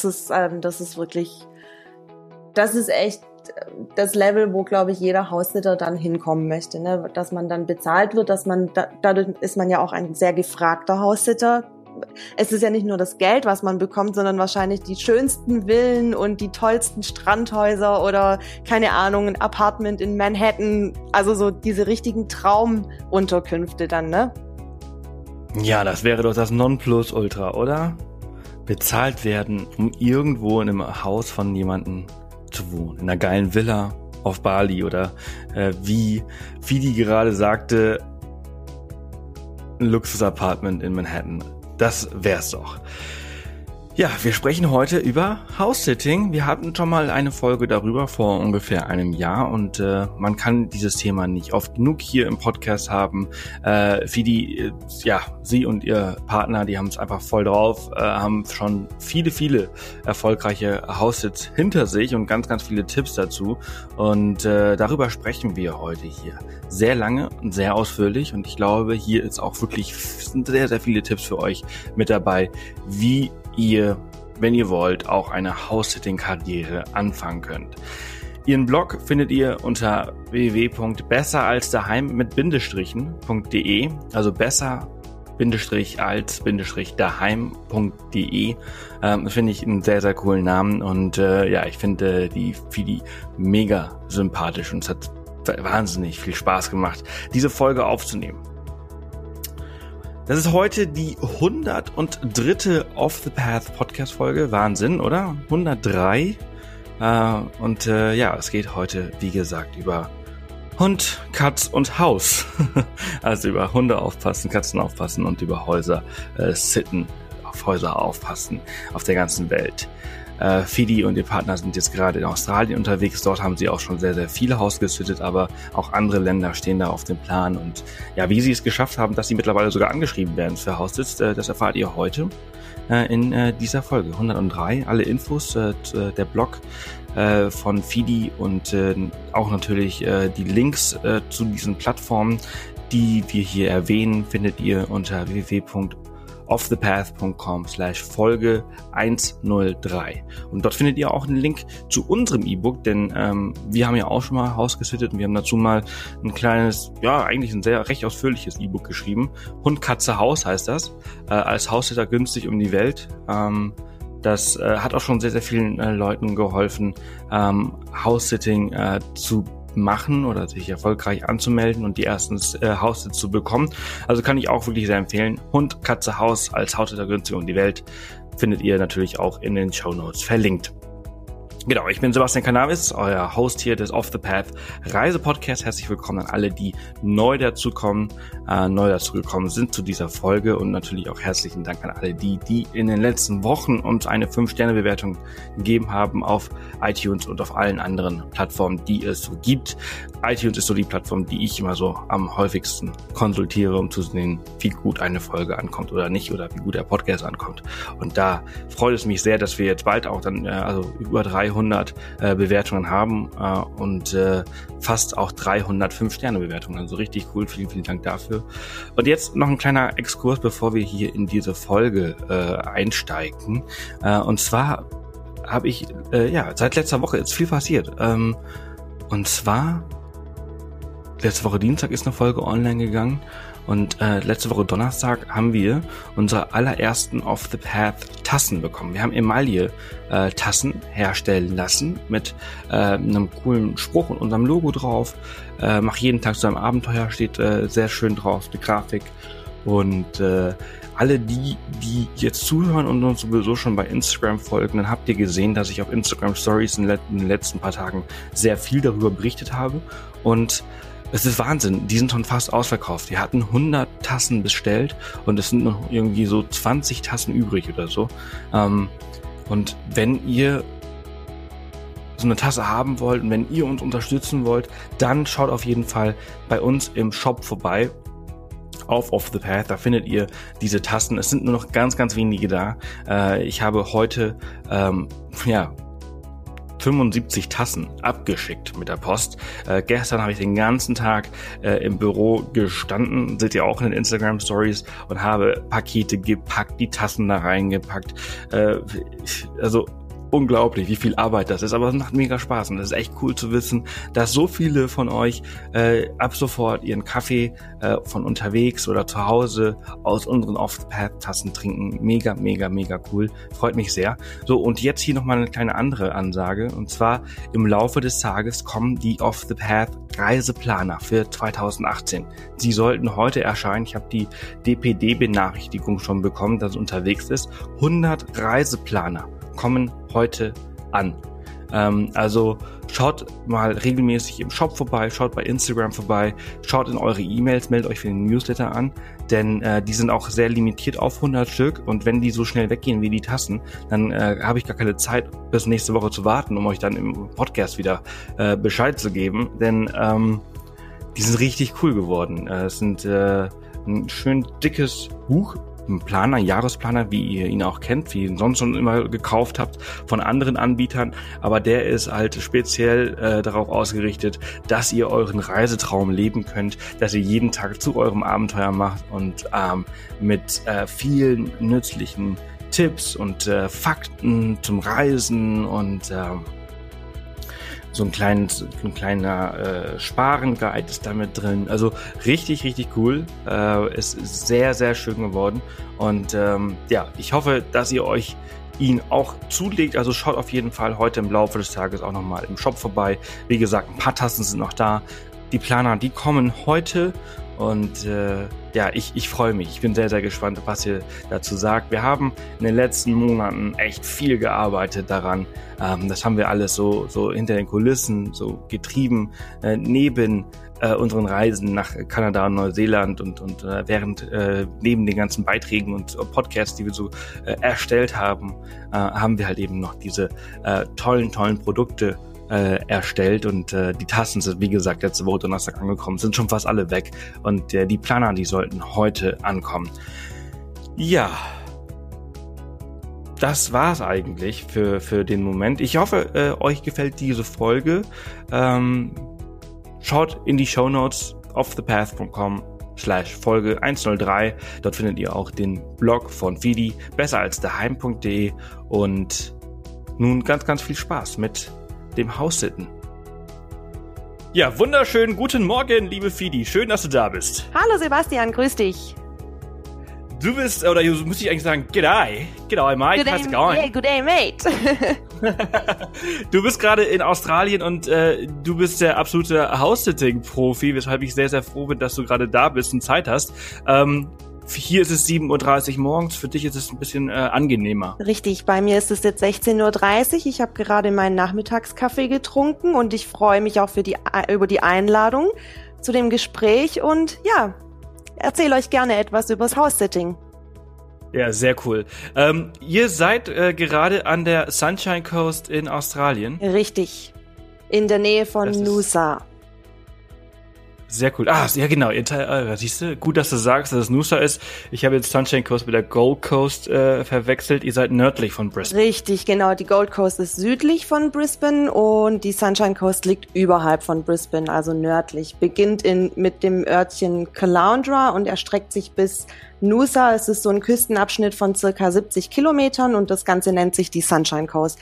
Das ist, ähm, das ist wirklich, das ist echt das Level, wo, glaube ich, jeder Haussitter dann hinkommen möchte, ne? dass man dann bezahlt wird, dass man, da, dadurch ist man ja auch ein sehr gefragter Haussitter. Es ist ja nicht nur das Geld, was man bekommt, sondern wahrscheinlich die schönsten Villen und die tollsten Strandhäuser oder keine Ahnung, ein Apartment in Manhattan. Also so diese richtigen Traumunterkünfte dann, ne? Ja, das wäre doch das Nonplusultra, oder? Bezahlt werden, um irgendwo in einem Haus von jemandem zu wohnen, in einer geilen Villa auf Bali oder äh, wie, wie die gerade sagte, ein Luxus-Apartment in Manhattan. Das wär's doch. Ja, wir sprechen heute über House-Sitting. Wir hatten schon mal eine Folge darüber vor ungefähr einem Jahr und äh, man kann dieses Thema nicht oft genug hier im Podcast haben. Äh, Fidi, äh, ja, sie und ihr Partner, die haben es einfach voll drauf, äh, haben schon viele, viele erfolgreiche House-Sits hinter sich und ganz, ganz viele Tipps dazu. Und äh, darüber sprechen wir heute hier. Sehr lange und sehr ausführlich und ich glaube, hier ist auch wirklich sehr, sehr viele Tipps für euch mit dabei, wie ihr, wenn ihr wollt, auch eine House-Sitting-Karriere anfangen könnt. Ihren Blog findet ihr unter www.besseralsdaheim mit Bindestrichen.de, also besser Bindestrich als Bindestrich daheim.de. Ähm, finde ich einen sehr, sehr coolen Namen und äh, ja, ich finde äh, die Fidi mega sympathisch und es hat wahnsinnig viel Spaß gemacht, diese Folge aufzunehmen. Das ist heute die 103. Off the Path Podcast Folge. Wahnsinn, oder? 103. Äh, und äh, ja, es geht heute, wie gesagt, über Hund, Katz und Haus. also über Hunde aufpassen, Katzen aufpassen und über Häuser äh, sitten, auf Häuser aufpassen auf der ganzen Welt. Äh, Fidi und ihr Partner sind jetzt gerade in Australien unterwegs. Dort haben sie auch schon sehr, sehr viele Haus gesittet, aber auch andere Länder stehen da auf dem Plan. Und ja, wie sie es geschafft haben, dass sie mittlerweile sogar angeschrieben werden für Haussitz, äh, das erfahrt ihr heute äh, in äh, dieser Folge 103. Alle Infos, der Blog von Fidi und auch natürlich die Links zu diesen Plattformen, die wir hier erwähnen, findet ihr unter www offthepath.com slash Folge 103. Und dort findet ihr auch einen Link zu unserem E-Book, denn ähm, wir haben ja auch schon mal Haus gesittet und wir haben dazu mal ein kleines, ja eigentlich ein sehr recht ausführliches E-Book geschrieben. Hund, Katze, Haus heißt das. Äh, als Haussitter günstig um die Welt. Ähm, das äh, hat auch schon sehr, sehr vielen äh, Leuten geholfen, ähm, House-Sitting äh, zu machen oder sich erfolgreich anzumelden und die ersten äh, Haussitz zu bekommen. Also kann ich auch wirklich sehr empfehlen. Hund, Katze, Haus als Haussitter günstig um die Welt findet ihr natürlich auch in den Show Notes verlinkt. Genau, ich bin Sebastian Cannabis, euer Host hier des Off the Path Reisepodcast. Herzlich willkommen an alle, die neu dazukommen, äh, neu dazugekommen sind zu dieser Folge und natürlich auch herzlichen Dank an alle die, die in den letzten Wochen uns eine 5-Sterne-Bewertung gegeben haben auf iTunes und auf allen anderen Plattformen, die es so gibt. iTunes ist so die Plattform, die ich immer so am häufigsten konsultiere, um zu sehen, wie gut eine Folge ankommt oder nicht oder wie gut der Podcast ankommt. Und da freut es mich sehr, dass wir jetzt bald auch dann, äh, also über 300 300 äh, Bewertungen haben äh, und äh, fast auch 305 Sterne Bewertungen. Also richtig cool. Vielen, vielen Dank dafür. Und jetzt noch ein kleiner Exkurs, bevor wir hier in diese Folge äh, einsteigen. Äh, und zwar habe ich äh, ja seit letzter Woche ist viel passiert. Ähm, und zwar letzte Woche Dienstag ist eine Folge online gegangen und äh, letzte Woche Donnerstag haben wir unsere allerersten Off the Path Tassen bekommen. Wir haben Emaille äh, Tassen herstellen lassen mit äh, einem coolen Spruch und unserem Logo drauf. Äh, mach jeden Tag zu einem Abenteuer steht äh, sehr schön drauf, die Grafik. Und äh, alle die, die jetzt zuhören und uns sowieso schon bei Instagram folgen, dann habt ihr gesehen, dass ich auf Instagram Stories in den letzten paar Tagen sehr viel darüber berichtet habe. Und es ist Wahnsinn. Die sind schon fast ausverkauft. Die hatten 100 Tassen bestellt und es sind noch irgendwie so 20 Tassen übrig oder so. Ähm, und wenn ihr so eine Tasse haben wollt und wenn ihr uns unterstützen wollt, dann schaut auf jeden Fall bei uns im Shop vorbei auf Off the Path. Da findet ihr diese Tassen. Es sind nur noch ganz, ganz wenige da. Äh, ich habe heute, ähm, ja, 75 Tassen abgeschickt mit der Post. Äh, gestern habe ich den ganzen Tag äh, im Büro gestanden, seht ihr auch in den Instagram Stories und habe Pakete gepackt, die Tassen da reingepackt. Äh, also unglaublich, wie viel Arbeit das ist, aber es macht mega Spaß und es ist echt cool zu wissen, dass so viele von euch äh, ab sofort ihren Kaffee äh, von unterwegs oder zu Hause aus unseren Off-the-Path-Tassen trinken. Mega, mega, mega cool. Freut mich sehr. So, und jetzt hier nochmal eine kleine andere Ansage und zwar im Laufe des Tages kommen die Off-the-Path Reiseplaner für 2018. Sie sollten heute erscheinen. Ich habe die DPD-Benachrichtigung schon bekommen, dass es unterwegs ist. 100 Reiseplaner kommen heute an. Ähm, also schaut mal regelmäßig im Shop vorbei, schaut bei Instagram vorbei, schaut in eure E-Mails, meldet euch für den Newsletter an, denn äh, die sind auch sehr limitiert auf 100 Stück und wenn die so schnell weggehen wie die Tassen, dann äh, habe ich gar keine Zeit bis nächste Woche zu warten, um euch dann im Podcast wieder äh, Bescheid zu geben, denn ähm, die sind richtig cool geworden. Äh, es sind äh, ein schön dickes Buch einen Planer, einen Jahresplaner, wie ihr ihn auch kennt, wie ihr ihn sonst schon immer gekauft habt von anderen Anbietern. Aber der ist halt speziell äh, darauf ausgerichtet, dass ihr euren Reisetraum leben könnt, dass ihr jeden Tag zu eurem Abenteuer macht und ähm, mit äh, vielen nützlichen Tipps und äh, Fakten zum Reisen und ähm, so ein, kleines, ein kleiner äh, Sparen-Guide ist damit drin. Also richtig, richtig cool. Äh, ist sehr, sehr schön geworden. Und ähm, ja, ich hoffe, dass ihr euch ihn auch zulegt. Also schaut auf jeden Fall heute im Laufe des Tages auch nochmal im Shop vorbei. Wie gesagt, ein paar Tassen sind noch da. Die Planer, die kommen heute und äh, ja, ich, ich freue mich. Ich bin sehr, sehr gespannt, was ihr dazu sagt. Wir haben in den letzten Monaten echt viel gearbeitet daran. Ähm, das haben wir alles so, so hinter den Kulissen, so getrieben, äh, neben äh, unseren Reisen nach Kanada und Neuseeland und, und äh, während äh, neben den ganzen Beiträgen und Podcasts, die wir so äh, erstellt haben, äh, haben wir halt eben noch diese äh, tollen, tollen Produkte äh, erstellt und äh, die Tasten sind, wie gesagt, letzte Woche Donnerstag angekommen, sind schon fast alle weg und äh, die Planer, die sollten heute ankommen. Ja, das war's eigentlich für, für den Moment. Ich hoffe, äh, euch gefällt diese Folge. Ähm, schaut in die Show Notes auf thepath.com slash Folge 103. Dort findet ihr auch den Blog von Fidi, besser als daheim.de und nun ganz, ganz viel Spaß mit dem Haussitten. Ja, wunderschönen guten Morgen, liebe Fidi. Schön, dass du da bist. Hallo Sebastian, grüß dich. Du bist, oder muss ich eigentlich sagen, g'day. G'day, mate. Good How's it going? Yeah, good day, mate. du bist gerade in Australien und äh, du bist der absolute House-Sitting-Profi, weshalb ich sehr, sehr froh bin, dass du gerade da bist und Zeit hast. Ähm, hier ist es 7.30 Uhr morgens, für dich ist es ein bisschen äh, angenehmer. Richtig, bei mir ist es jetzt 16.30 Uhr. Ich habe gerade meinen Nachmittagskaffee getrunken und ich freue mich auch für die, äh, über die Einladung zu dem Gespräch und ja, erzähle euch gerne etwas übers House-Sitting. Ja, sehr cool. Ähm, ihr seid äh, gerade an der Sunshine Coast in Australien. Richtig. In der Nähe von Noosa. Sehr cool. Ah, ja genau. Äh, siehst du, gut, dass du sagst, dass es Noosa ist. Ich habe jetzt Sunshine Coast mit der Gold Coast äh, verwechselt. Ihr seid nördlich von Brisbane. Richtig, genau. Die Gold Coast ist südlich von Brisbane und die Sunshine Coast liegt überhalb von Brisbane, also nördlich. Beginnt in, mit dem Örtchen Caloundra und erstreckt sich bis Noosa. Es ist so ein Küstenabschnitt von circa 70 Kilometern und das Ganze nennt sich die Sunshine Coast.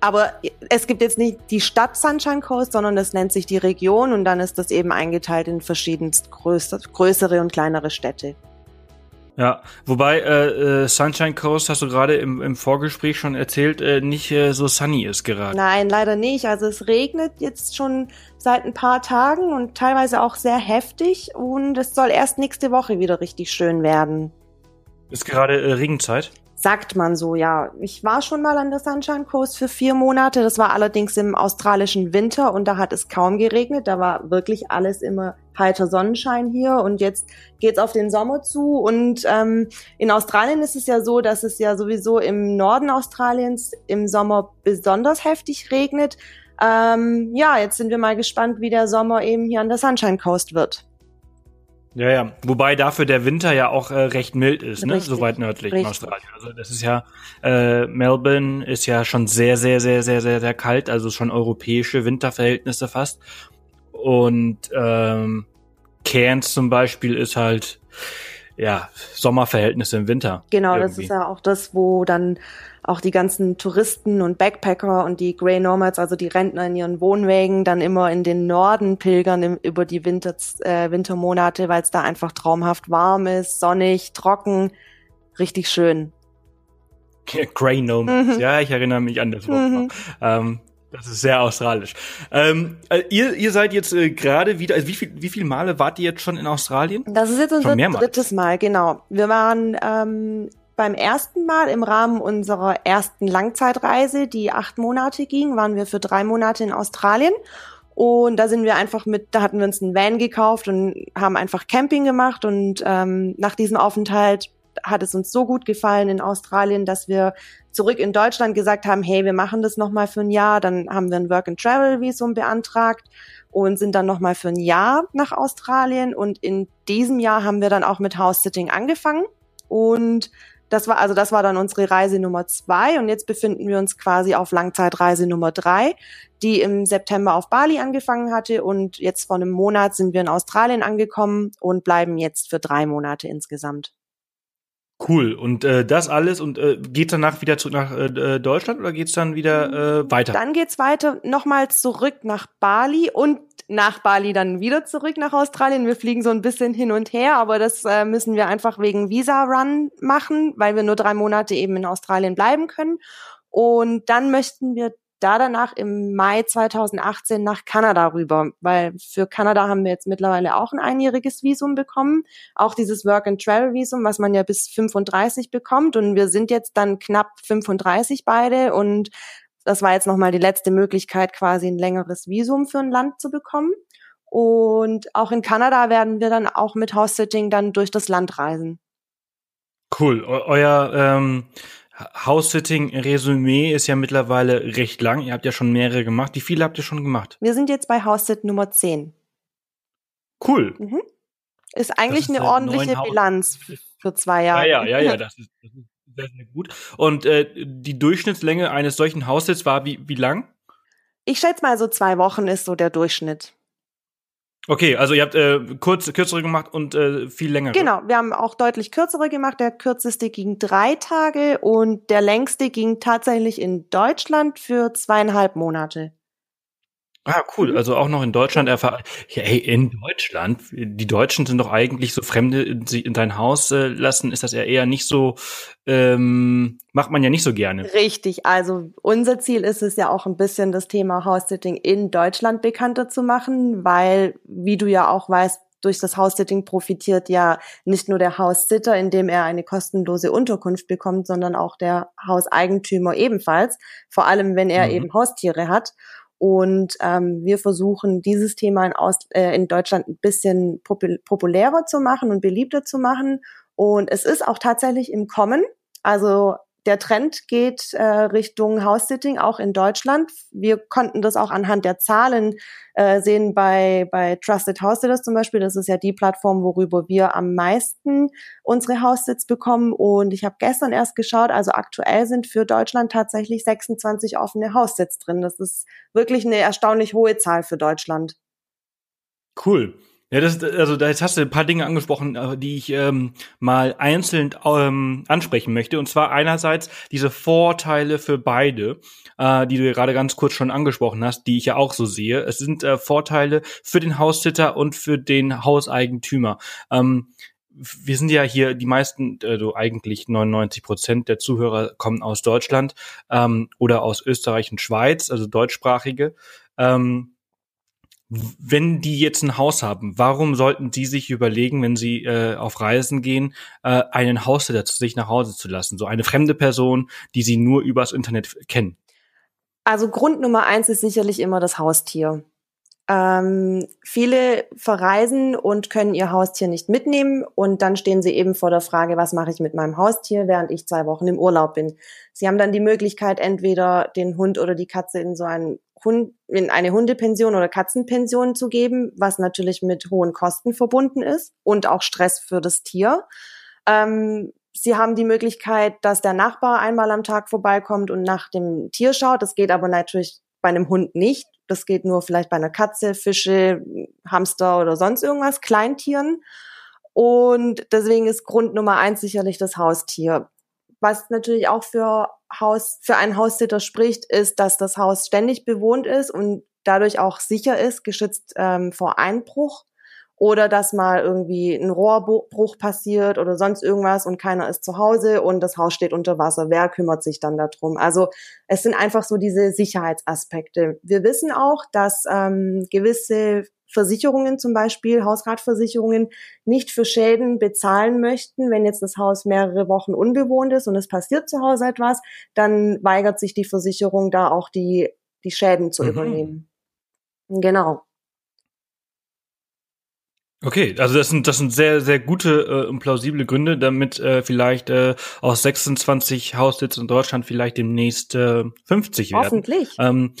Aber es gibt jetzt nicht die Stadt Sunshine Coast, sondern es nennt sich die Region und dann ist das eben eingeteilt in verschiedenst größere, größere und kleinere Städte. Ja, wobei äh, äh, Sunshine Coast, hast du gerade im, im Vorgespräch schon erzählt, äh, nicht äh, so sunny ist gerade. Nein, leider nicht. Also es regnet jetzt schon seit ein paar Tagen und teilweise auch sehr heftig und es soll erst nächste Woche wieder richtig schön werden. Ist gerade äh, Regenzeit? Sagt man so, ja. Ich war schon mal an der Sunshine Coast für vier Monate. Das war allerdings im australischen Winter und da hat es kaum geregnet. Da war wirklich alles immer heiter Sonnenschein hier und jetzt geht's auf den Sommer zu. Und ähm, in Australien ist es ja so, dass es ja sowieso im Norden Australiens im Sommer besonders heftig regnet. Ähm, ja, jetzt sind wir mal gespannt, wie der Sommer eben hier an der Sunshine Coast wird. Ja, ja. Wobei dafür der Winter ja auch äh, recht mild ist, ne? Richtig, So weit nördlich richtig. in Australien. Also das ist ja, äh, Melbourne ist ja schon sehr, sehr, sehr, sehr, sehr, sehr kalt, also schon europäische Winterverhältnisse fast. Und ähm, Cairns zum Beispiel ist halt ja Sommerverhältnisse im Winter. Genau, das irgendwie. ist ja auch das, wo dann auch die ganzen Touristen und Backpacker und die Grey Nomads, also die Rentner in ihren Wohnwägen, dann immer in den Norden pilgern im, über die Winter, äh, Wintermonate, weil es da einfach traumhaft warm ist, sonnig, trocken, richtig schön. Grey Nomads. Mhm. Ja, ich erinnere mich an das Wort. Mhm. Ähm, das ist sehr australisch. Ähm, äh, ihr, ihr seid jetzt äh, gerade wieder, also wie viel, wie viele Male wart ihr jetzt schon in Australien? Das ist jetzt unser drittes Mal, genau. Wir waren ähm, beim ersten Mal im Rahmen unserer ersten Langzeitreise, die acht Monate ging, waren wir für drei Monate in Australien. Und da sind wir einfach mit, da hatten wir uns einen Van gekauft und haben einfach Camping gemacht. Und ähm, nach diesem Aufenthalt hat es uns so gut gefallen in Australien, dass wir zurück in Deutschland gesagt haben, hey, wir machen das nochmal für ein Jahr. Dann haben wir ein Work-and-Travel-Visum beantragt und sind dann nochmal für ein Jahr nach Australien. Und in diesem Jahr haben wir dann auch mit House-Sitting angefangen. Und das war, also das war dann unsere Reise Nummer zwei. Und jetzt befinden wir uns quasi auf Langzeitreise Nummer drei, die im September auf Bali angefangen hatte. Und jetzt vor einem Monat sind wir in Australien angekommen und bleiben jetzt für drei Monate insgesamt. Cool. Und äh, das alles und äh, geht danach wieder zurück nach äh, Deutschland oder geht's dann wieder äh, weiter? Dann geht's weiter nochmal zurück nach Bali und nach Bali dann wieder zurück nach Australien. Wir fliegen so ein bisschen hin und her, aber das äh, müssen wir einfach wegen Visa-Run machen, weil wir nur drei Monate eben in Australien bleiben können. Und dann möchten wir da danach im Mai 2018 nach Kanada rüber, weil für Kanada haben wir jetzt mittlerweile auch ein einjähriges Visum bekommen, auch dieses Work-and-Travel-Visum, was man ja bis 35 bekommt und wir sind jetzt dann knapp 35 beide und das war jetzt nochmal die letzte Möglichkeit, quasi ein längeres Visum für ein Land zu bekommen. Und auch in Kanada werden wir dann auch mit House-Sitting dann durch das Land reisen. Cool. Eu euer ähm, House-Sitting-Resümee ist ja mittlerweile recht lang. Ihr habt ja schon mehrere gemacht. Wie viele habt ihr schon gemacht? Wir sind jetzt bei House-Sit Nummer 10. Cool. Ist eigentlich ist, eine ordentliche Bilanz für zwei Ja, Jahre. ja, ja, ja, das ist, das ist sehr, sehr gut. Und äh, die Durchschnittslänge eines solchen Haussits war wie, wie lang? Ich schätze mal, so zwei Wochen ist so der Durchschnitt. Okay, also ihr habt äh, kurz, kürzere gemacht und äh, viel längere. Genau, wir haben auch deutlich kürzere gemacht. Der kürzeste ging drei Tage und der längste ging tatsächlich in Deutschland für zweieinhalb Monate. Ah, cool. Mhm. Also auch noch in Deutschland erfahren. Ja, ey, in Deutschland. Die Deutschen sind doch eigentlich so Fremde sie in dein Haus äh, lassen, ist das ja eher nicht so, ähm, macht man ja nicht so gerne. Richtig, also unser Ziel ist es ja auch ein bisschen das Thema House-Sitting in Deutschland bekannter zu machen, weil, wie du ja auch weißt, durch das House-Sitting profitiert ja nicht nur der House-Sitter, indem er eine kostenlose Unterkunft bekommt, sondern auch der Hauseigentümer ebenfalls, vor allem wenn er Mhm. eben Haustiere hat. Und ähm, wir versuchen, dieses Thema in, Aus äh, in Deutschland ein bisschen popul populärer zu machen und beliebter zu machen. Und es ist auch tatsächlich im Kommen. Also der Trend geht äh, Richtung House-Sitting auch in Deutschland. Wir konnten das auch anhand der Zahlen äh, sehen bei, bei Trusted House Sitters zum Beispiel. Das ist ja die Plattform, worüber wir am meisten unsere House-Sits bekommen. Und ich habe gestern erst geschaut, also aktuell sind für Deutschland tatsächlich 26 offene House-Sits drin. Das ist wirklich eine erstaunlich hohe Zahl für Deutschland. Cool. Ja, das, also da jetzt hast du ein paar Dinge angesprochen, äh, die ich ähm, mal einzeln ähm, ansprechen möchte. Und zwar einerseits diese Vorteile für beide, äh, die du gerade ganz kurz schon angesprochen hast, die ich ja auch so sehe. Es sind äh, Vorteile für den Haussitter und für den Hauseigentümer. Ähm, wir sind ja hier, die meisten, also eigentlich 99 Prozent der Zuhörer kommen aus Deutschland ähm, oder aus Österreich und Schweiz, also deutschsprachige. Ähm, wenn die jetzt ein Haus haben, warum sollten die sich überlegen, wenn sie äh, auf Reisen gehen, äh, einen Haussitter zu sich nach Hause zu lassen? So eine fremde Person, die sie nur übers Internet kennen. Also Grund Nummer eins ist sicherlich immer das Haustier. Ähm, viele verreisen und können ihr Haustier nicht mitnehmen und dann stehen sie eben vor der Frage, was mache ich mit meinem Haustier, während ich zwei Wochen im Urlaub bin. Sie haben dann die Möglichkeit, entweder den Hund oder die Katze in so ein Hund, in eine Hundepension oder Katzenpension zu geben, was natürlich mit hohen Kosten verbunden ist und auch Stress für das Tier. Ähm, Sie haben die Möglichkeit, dass der Nachbar einmal am Tag vorbeikommt und nach dem Tier schaut. Das geht aber natürlich bei einem Hund nicht. Das geht nur vielleicht bei einer Katze, Fische, Hamster oder sonst irgendwas, Kleintieren. Und deswegen ist Grund Nummer eins sicherlich das Haustier. Was natürlich auch für Haus, für einen Haussitter spricht, ist, dass das Haus ständig bewohnt ist und dadurch auch sicher ist, geschützt ähm, vor Einbruch oder dass mal irgendwie ein Rohrbruch passiert oder sonst irgendwas und keiner ist zu Hause und das Haus steht unter Wasser. Wer kümmert sich dann darum? Also es sind einfach so diese Sicherheitsaspekte. Wir wissen auch, dass ähm, gewisse Versicherungen zum Beispiel, Hausratversicherungen, nicht für Schäden bezahlen möchten, wenn jetzt das Haus mehrere Wochen unbewohnt ist und es passiert zu Hause etwas, dann weigert sich die Versicherung da auch die, die Schäden zu mhm. übernehmen. Genau. Okay, also das sind das sind sehr sehr gute äh, und plausible Gründe, damit äh, vielleicht äh, aus 26 Haussitzen in Deutschland vielleicht demnächst äh, 50 werden. Hoffentlich. Ähm,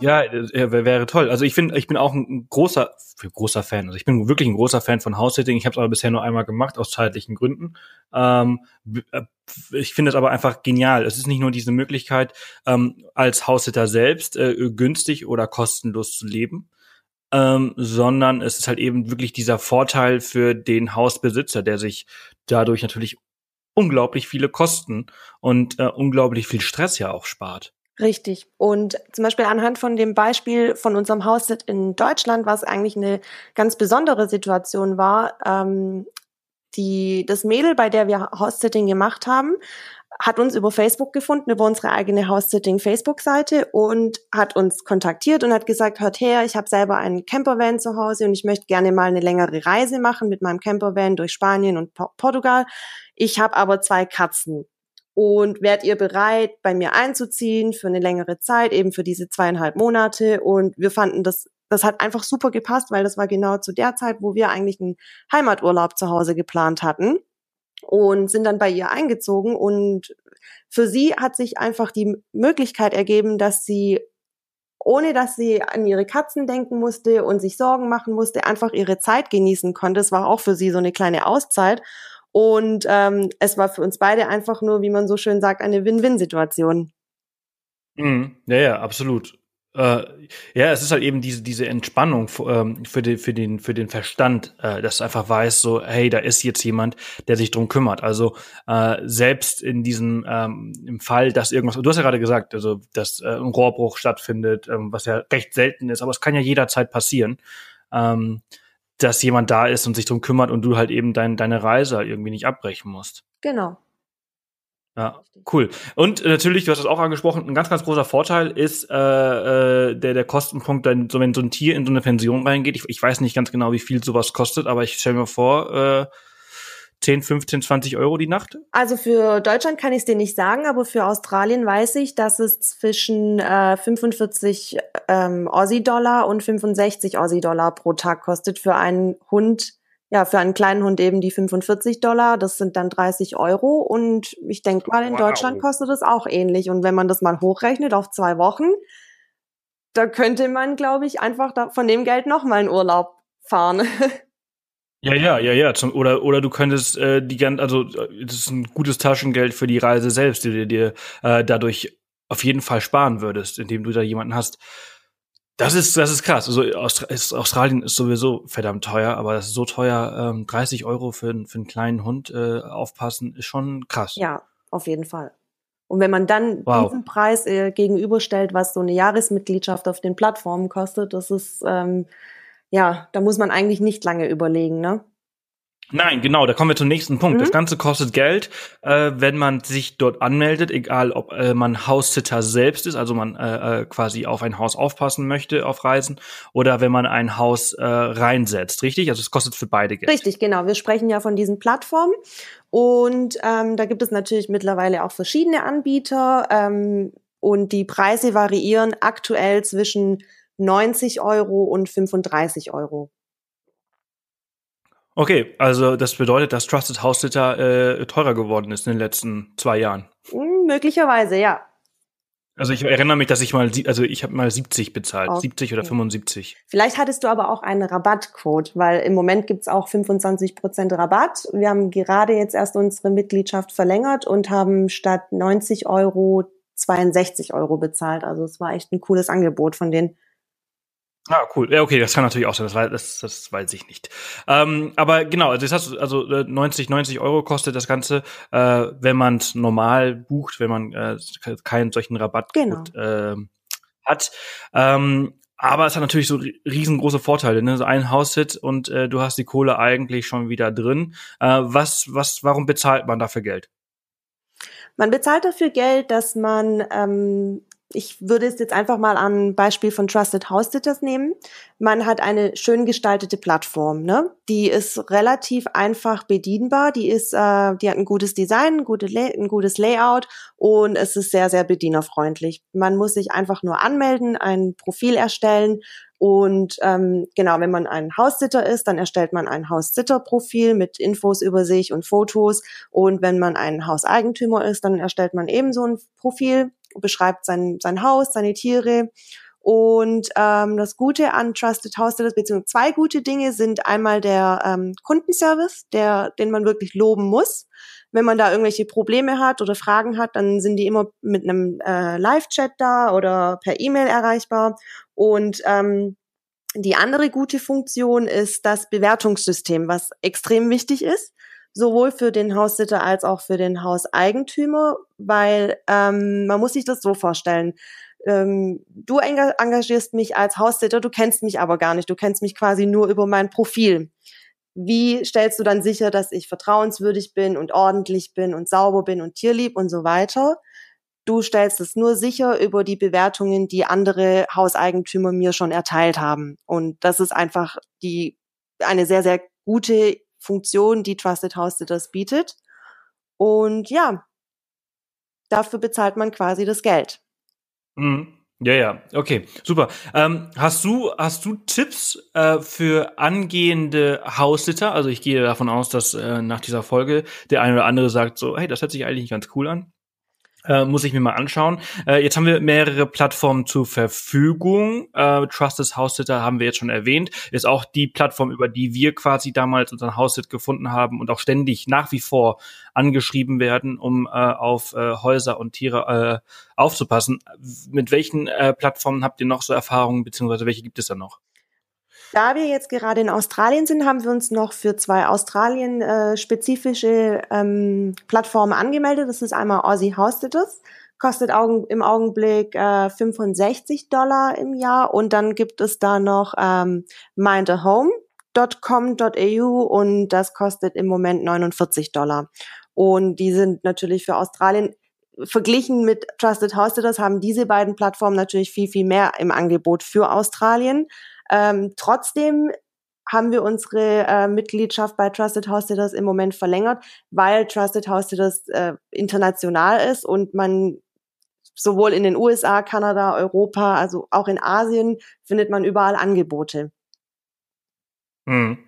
ja, wäre toll. Also ich finde, ich bin auch ein großer großer Fan. Also ich bin wirklich ein großer Fan von House-Sitting. Ich habe es aber bisher nur einmal gemacht aus zeitlichen Gründen. Ähm, äh, ich finde es aber einfach genial. Es ist nicht nur diese Möglichkeit, ähm, als House-Sitter selbst äh, günstig oder kostenlos zu leben, ähm, sondern es ist halt eben wirklich dieser Vorteil für den Hausbesitzer, der sich dadurch natürlich unglaublich viele Kosten und äh, unglaublich viel Stress ja auch spart. Richtig. Und zum Beispiel anhand von dem Beispiel von unserem Haussitz in Deutschland, was eigentlich eine ganz besondere Situation war, ähm, die, das Mädel, bei der wir House-Sitting gemacht haben, hat uns über Facebook gefunden, über unsere eigene House-Sitting-Facebook-Seite und hat uns kontaktiert und hat gesagt, hört her, ich habe selber einen Campervan zu Hause und ich möchte gerne mal eine längere Reise machen mit meinem Campervan durch Spanien und Portugal. Ich habe aber zwei Katzen. Und wärt ihr bereit, bei mir einzuziehen für eine längere Zeit, eben für diese zweieinhalb Monate? Und wir fanden das, das hat einfach super gepasst, weil das war genau zu der Zeit, wo wir eigentlich einen Heimaturlaub zu Hause geplant hatten und sind dann bei ihr eingezogen und für sie hat sich einfach die Möglichkeit ergeben, dass sie ohne dass sie an ihre Katzen denken musste und sich Sorgen machen musste, einfach ihre Zeit genießen konnte. Es war auch für sie so eine kleine Auszeit. Und ähm, es war für uns beide einfach nur, wie man so schön sagt, eine Win-Win-Situation. Mhm. Ja, ja, absolut. Äh, ja, es ist halt eben diese diese Entspannung ähm, für den für den für den Verstand, äh, dass du einfach weißt, so hey, da ist jetzt jemand, der sich drum kümmert. Also äh, selbst in diesem ähm, im Fall, dass irgendwas, du hast ja gerade gesagt, also dass äh, ein Rohrbruch stattfindet, ähm, was ja recht selten ist, aber es kann ja jederzeit passieren, ähm, dass jemand da ist und sich drum kümmert und du halt eben dein, deine Reise irgendwie nicht abbrechen musst. Genau. Ja, cool. Und äh, natürlich, du hast es auch angesprochen, ein ganz, ganz großer Vorteil ist äh, äh, der, der Kostenpunkt, wenn so, wenn so ein Tier in so eine Pension reingeht. Ich, ich weiß nicht ganz genau, wie viel sowas kostet, aber ich stelle mir vor, äh, 10, 15, 20 Euro die Nacht? Also für Deutschland kann ich es dir nicht sagen, aber für Australien weiß ich, dass es zwischen äh, 45 ähm, Aussie-Dollar und 65 Aussie-Dollar pro Tag kostet für einen Hund ja, für einen kleinen Hund eben die 45 Dollar, das sind dann 30 Euro und ich denke mal, in wow. Deutschland kostet das auch ähnlich. Und wenn man das mal hochrechnet auf zwei Wochen, da könnte man, glaube ich, einfach da von dem Geld nochmal in Urlaub fahren. Ja, ja, ja, ja. Zum, oder, oder du könntest äh, die ganze, also das ist ein gutes Taschengeld für die Reise selbst, die du dir äh, dadurch auf jeden Fall sparen würdest, indem du da jemanden hast, das ist, das ist krass. Also Australien ist sowieso verdammt teuer, aber das ist so teuer, ähm, 30 Euro für, für einen kleinen Hund äh, aufpassen, ist schon krass. Ja, auf jeden Fall. Und wenn man dann wow. diesen Preis äh, gegenüberstellt, was so eine Jahresmitgliedschaft auf den Plattformen kostet, das ist, ähm, ja, da muss man eigentlich nicht lange überlegen, ne? Nein, genau, da kommen wir zum nächsten Punkt. Mhm. Das Ganze kostet Geld, äh, wenn man sich dort anmeldet, egal ob äh, man Haussitter selbst ist, also man äh, äh, quasi auf ein Haus aufpassen möchte auf Reisen, oder wenn man ein Haus äh, reinsetzt, richtig? Also es kostet für beide Geld. Richtig, genau. Wir sprechen ja von diesen Plattformen und ähm, da gibt es natürlich mittlerweile auch verschiedene Anbieter ähm, und die Preise variieren aktuell zwischen 90 Euro und 35 Euro. Okay, also das bedeutet, dass Trusted House Sitter äh, teurer geworden ist in den letzten zwei Jahren. Hm, möglicherweise, ja. Also ich erinnere mich, dass ich mal, also ich habe mal 70 bezahlt, okay. 70 oder 75. Vielleicht hattest du aber auch einen Rabattcode, weil im Moment gibt's auch 25% Rabatt. Wir haben gerade jetzt erst unsere Mitgliedschaft verlängert und haben statt 90 Euro 62 Euro bezahlt. Also es war echt ein cooles Angebot von denen. Ah, cool. Ja, okay, das kann natürlich auch sein. Das, weiß, das, das weiß ich nicht. Ähm, aber genau, also das hast du, also 90, äh, 90 Euro kostet das Ganze, äh, wenn man es normal bucht, wenn man äh, keinen solchen Rabatt genau. äh, hat. Ähm, aber es hat natürlich so riesengroße Vorteile, ne? So ein Haussit und äh, du hast die Kohle eigentlich schon wieder drin. Äh, was, was, warum bezahlt man dafür Geld? Man bezahlt dafür Geld, dass man ähm, ich würde es jetzt einfach mal an Beispiel von Trusted House Sitters nehmen. Man hat eine schön gestaltete Plattform, ne? Die ist relativ einfach bedienbar. Die ist, äh, die hat ein gutes Design, ein, gute ein gutes Layout und es ist sehr, sehr bedienerfreundlich. Man muss sich einfach nur anmelden, ein Profil erstellen und ähm, genau, wenn man ein Haussitter ist, dann erstellt man ein Haussitter-Profil mit Infos über sich und Fotos. Und wenn man ein Hauseigentümer ist, dann erstellt man ebenso ein Profil beschreibt sein, sein Haus, seine Tiere. Und ähm, das Gute an Trusted House Sitters, beziehungsweise zwei gute Dinge sind einmal der ähm, Kundenservice, der, den man wirklich loben muss. Wenn man da irgendwelche Probleme hat oder Fragen hat, dann sind die immer mit einem äh, Live-Chat da oder per E-Mail erreichbar. Und ähm, die andere gute Funktion ist das Bewertungssystem, was extrem wichtig ist sowohl für den Haussitter als auch für den Hauseigentümer, weil ähm, man muss sich das so vorstellen. Ähm, du engagierst mich als Haussitter, du kennst mich aber gar nicht, du kennst mich quasi nur über mein Profil. Wie stellst du dann sicher, dass ich vertrauenswürdig bin und ordentlich bin und sauber bin und tierlieb und so weiter? Du stellst es nur sicher über die Bewertungen, die andere Hauseigentümer mir schon erteilt haben. Und das ist einfach die eine sehr, sehr gute Funktion, die Trusted House Sitters bietet. Und ja, dafür bezahlt man quasi das Geld. Mhm. Ja, ja, okay, super. Ähm, hast du hast du Tipps äh, für angehende Haussitter? Also ich gehe davon aus, dass äh, nach dieser Folge der eine oder andere sagt so, hey, das hört sich eigentlich ganz cool an. Äh, muss ich mir mal anschauen. Äh, jetzt haben wir mehrere Plattformen zur Verfügung. Äh, Trusted House Sitter haben wir jetzt schon erwähnt. Ist auch die Plattform, über die wir quasi damals unseren House-Sit gefunden haben und auch ständig nach wie vor angeschrieben werden, um äh, auf äh, Häuser und Tiere äh, aufzupassen. Mit welchen äh, Plattformen habt ihr noch so Erfahrungen, beziehungsweise welche gibt es da noch? Da wir jetzt gerade in Australien sind, haben wir uns noch für zwei Australien-spezifische äh, ähm, Plattformen angemeldet. Das ist einmal Aussie Sitters, kostet im Augenblick äh, 65 Dollar im Jahr. Und dann gibt es da noch ähm, mindahome.com.au und das kostet im Moment 49 Dollar. Und die sind natürlich für Australien verglichen mit Trusted House haben diese beiden Plattformen natürlich viel, viel mehr im Angebot für Australien. Ähm, trotzdem haben wir unsere äh, Mitgliedschaft bei Trusted House Sitters im Moment verlängert, weil Trusted House Sitters äh, international ist und man sowohl in den USA, Kanada, Europa, also auch in Asien findet man überall Angebote. Hm.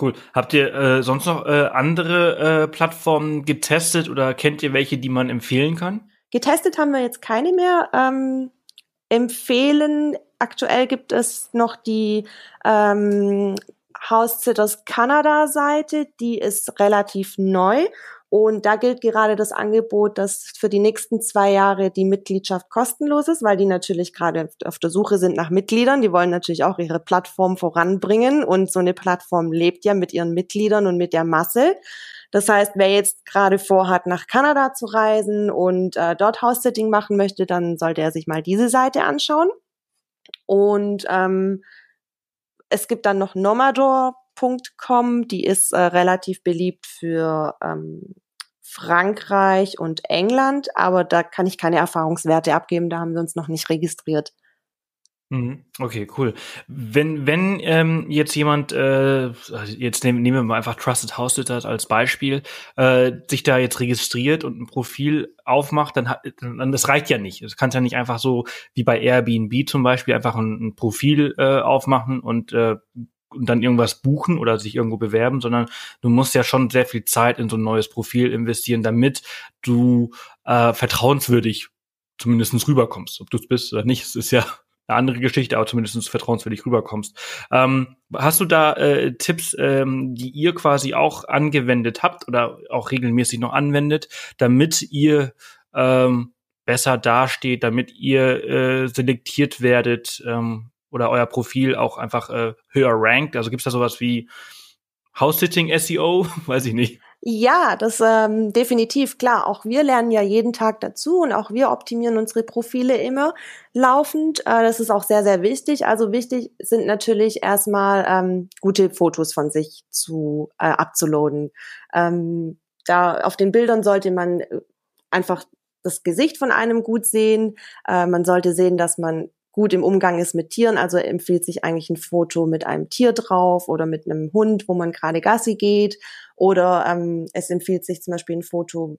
Cool. Habt ihr äh, sonst noch äh, andere äh, Plattformen getestet oder kennt ihr welche, die man empfehlen kann? Getestet haben wir jetzt keine mehr. Ähm, empfehlen aktuell gibt es noch die ähm, House Sitters Canada Seite, die ist relativ neu und da gilt gerade das Angebot, dass für die nächsten zwei Jahre die Mitgliedschaft kostenlos ist, weil die natürlich gerade auf der Suche sind nach Mitgliedern. Die wollen natürlich auch ihre Plattform voranbringen und so eine Plattform lebt ja mit ihren Mitgliedern und mit der Masse. Das heißt, wer jetzt gerade vorhat, nach Kanada zu reisen und äh, dort House-Sitting machen möchte, dann sollte er sich mal diese Seite anschauen. Und ähm, es gibt dann noch Nomador.com, die ist äh, relativ beliebt für ähm, Frankreich und England, aber da kann ich keine Erfahrungswerte abgeben, da haben wir uns noch nicht registriert. Mhm. Okay, cool. Wenn wenn ähm, jetzt jemand, äh, jetzt nehmen, nehmen wir mal einfach Trusted House Sitters als Beispiel, äh, sich da jetzt registriert und ein Profil aufmacht, dann hat, dann das reicht ja nicht. Das kannst ja nicht einfach so wie bei Airbnb zum Beispiel einfach ein, ein Profil äh, aufmachen und äh, und dann irgendwas buchen oder sich irgendwo bewerben, sondern du musst ja schon sehr viel Zeit in so ein neues Profil investieren, damit du äh, vertrauenswürdig zumindest rüberkommst. Ob du es bist oder nicht, es ist ja eine andere Geschichte, aber zumindest vertrauenswürdig rüberkommst. Ähm, hast du da äh, Tipps, ähm, die ihr quasi auch angewendet habt oder auch regelmäßig noch anwendet, damit ihr ähm, besser dasteht, damit ihr äh, selektiert werdet ähm, oder euer Profil auch einfach äh, höher rankt? Also gibt es da sowas wie House-Sitting SEO? Weiß ich nicht. Ja, das ähm, definitiv klar. Auch wir lernen ja jeden Tag dazu und auch wir optimieren unsere Profile immer laufend. Äh, das ist auch sehr, sehr wichtig. Also wichtig sind natürlich erstmal ähm, gute Fotos von sich zu äh, abzuladen. Ähm, da auf den Bildern sollte man äh, einfach das Gesicht von einem gut sehen. Äh, man sollte sehen, dass man gut im Umgang ist mit Tieren. Also empfiehlt sich eigentlich ein Foto mit einem Tier drauf oder mit einem Hund, wo man gerade Gassi geht. Oder ähm, es empfiehlt sich zum Beispiel ein Foto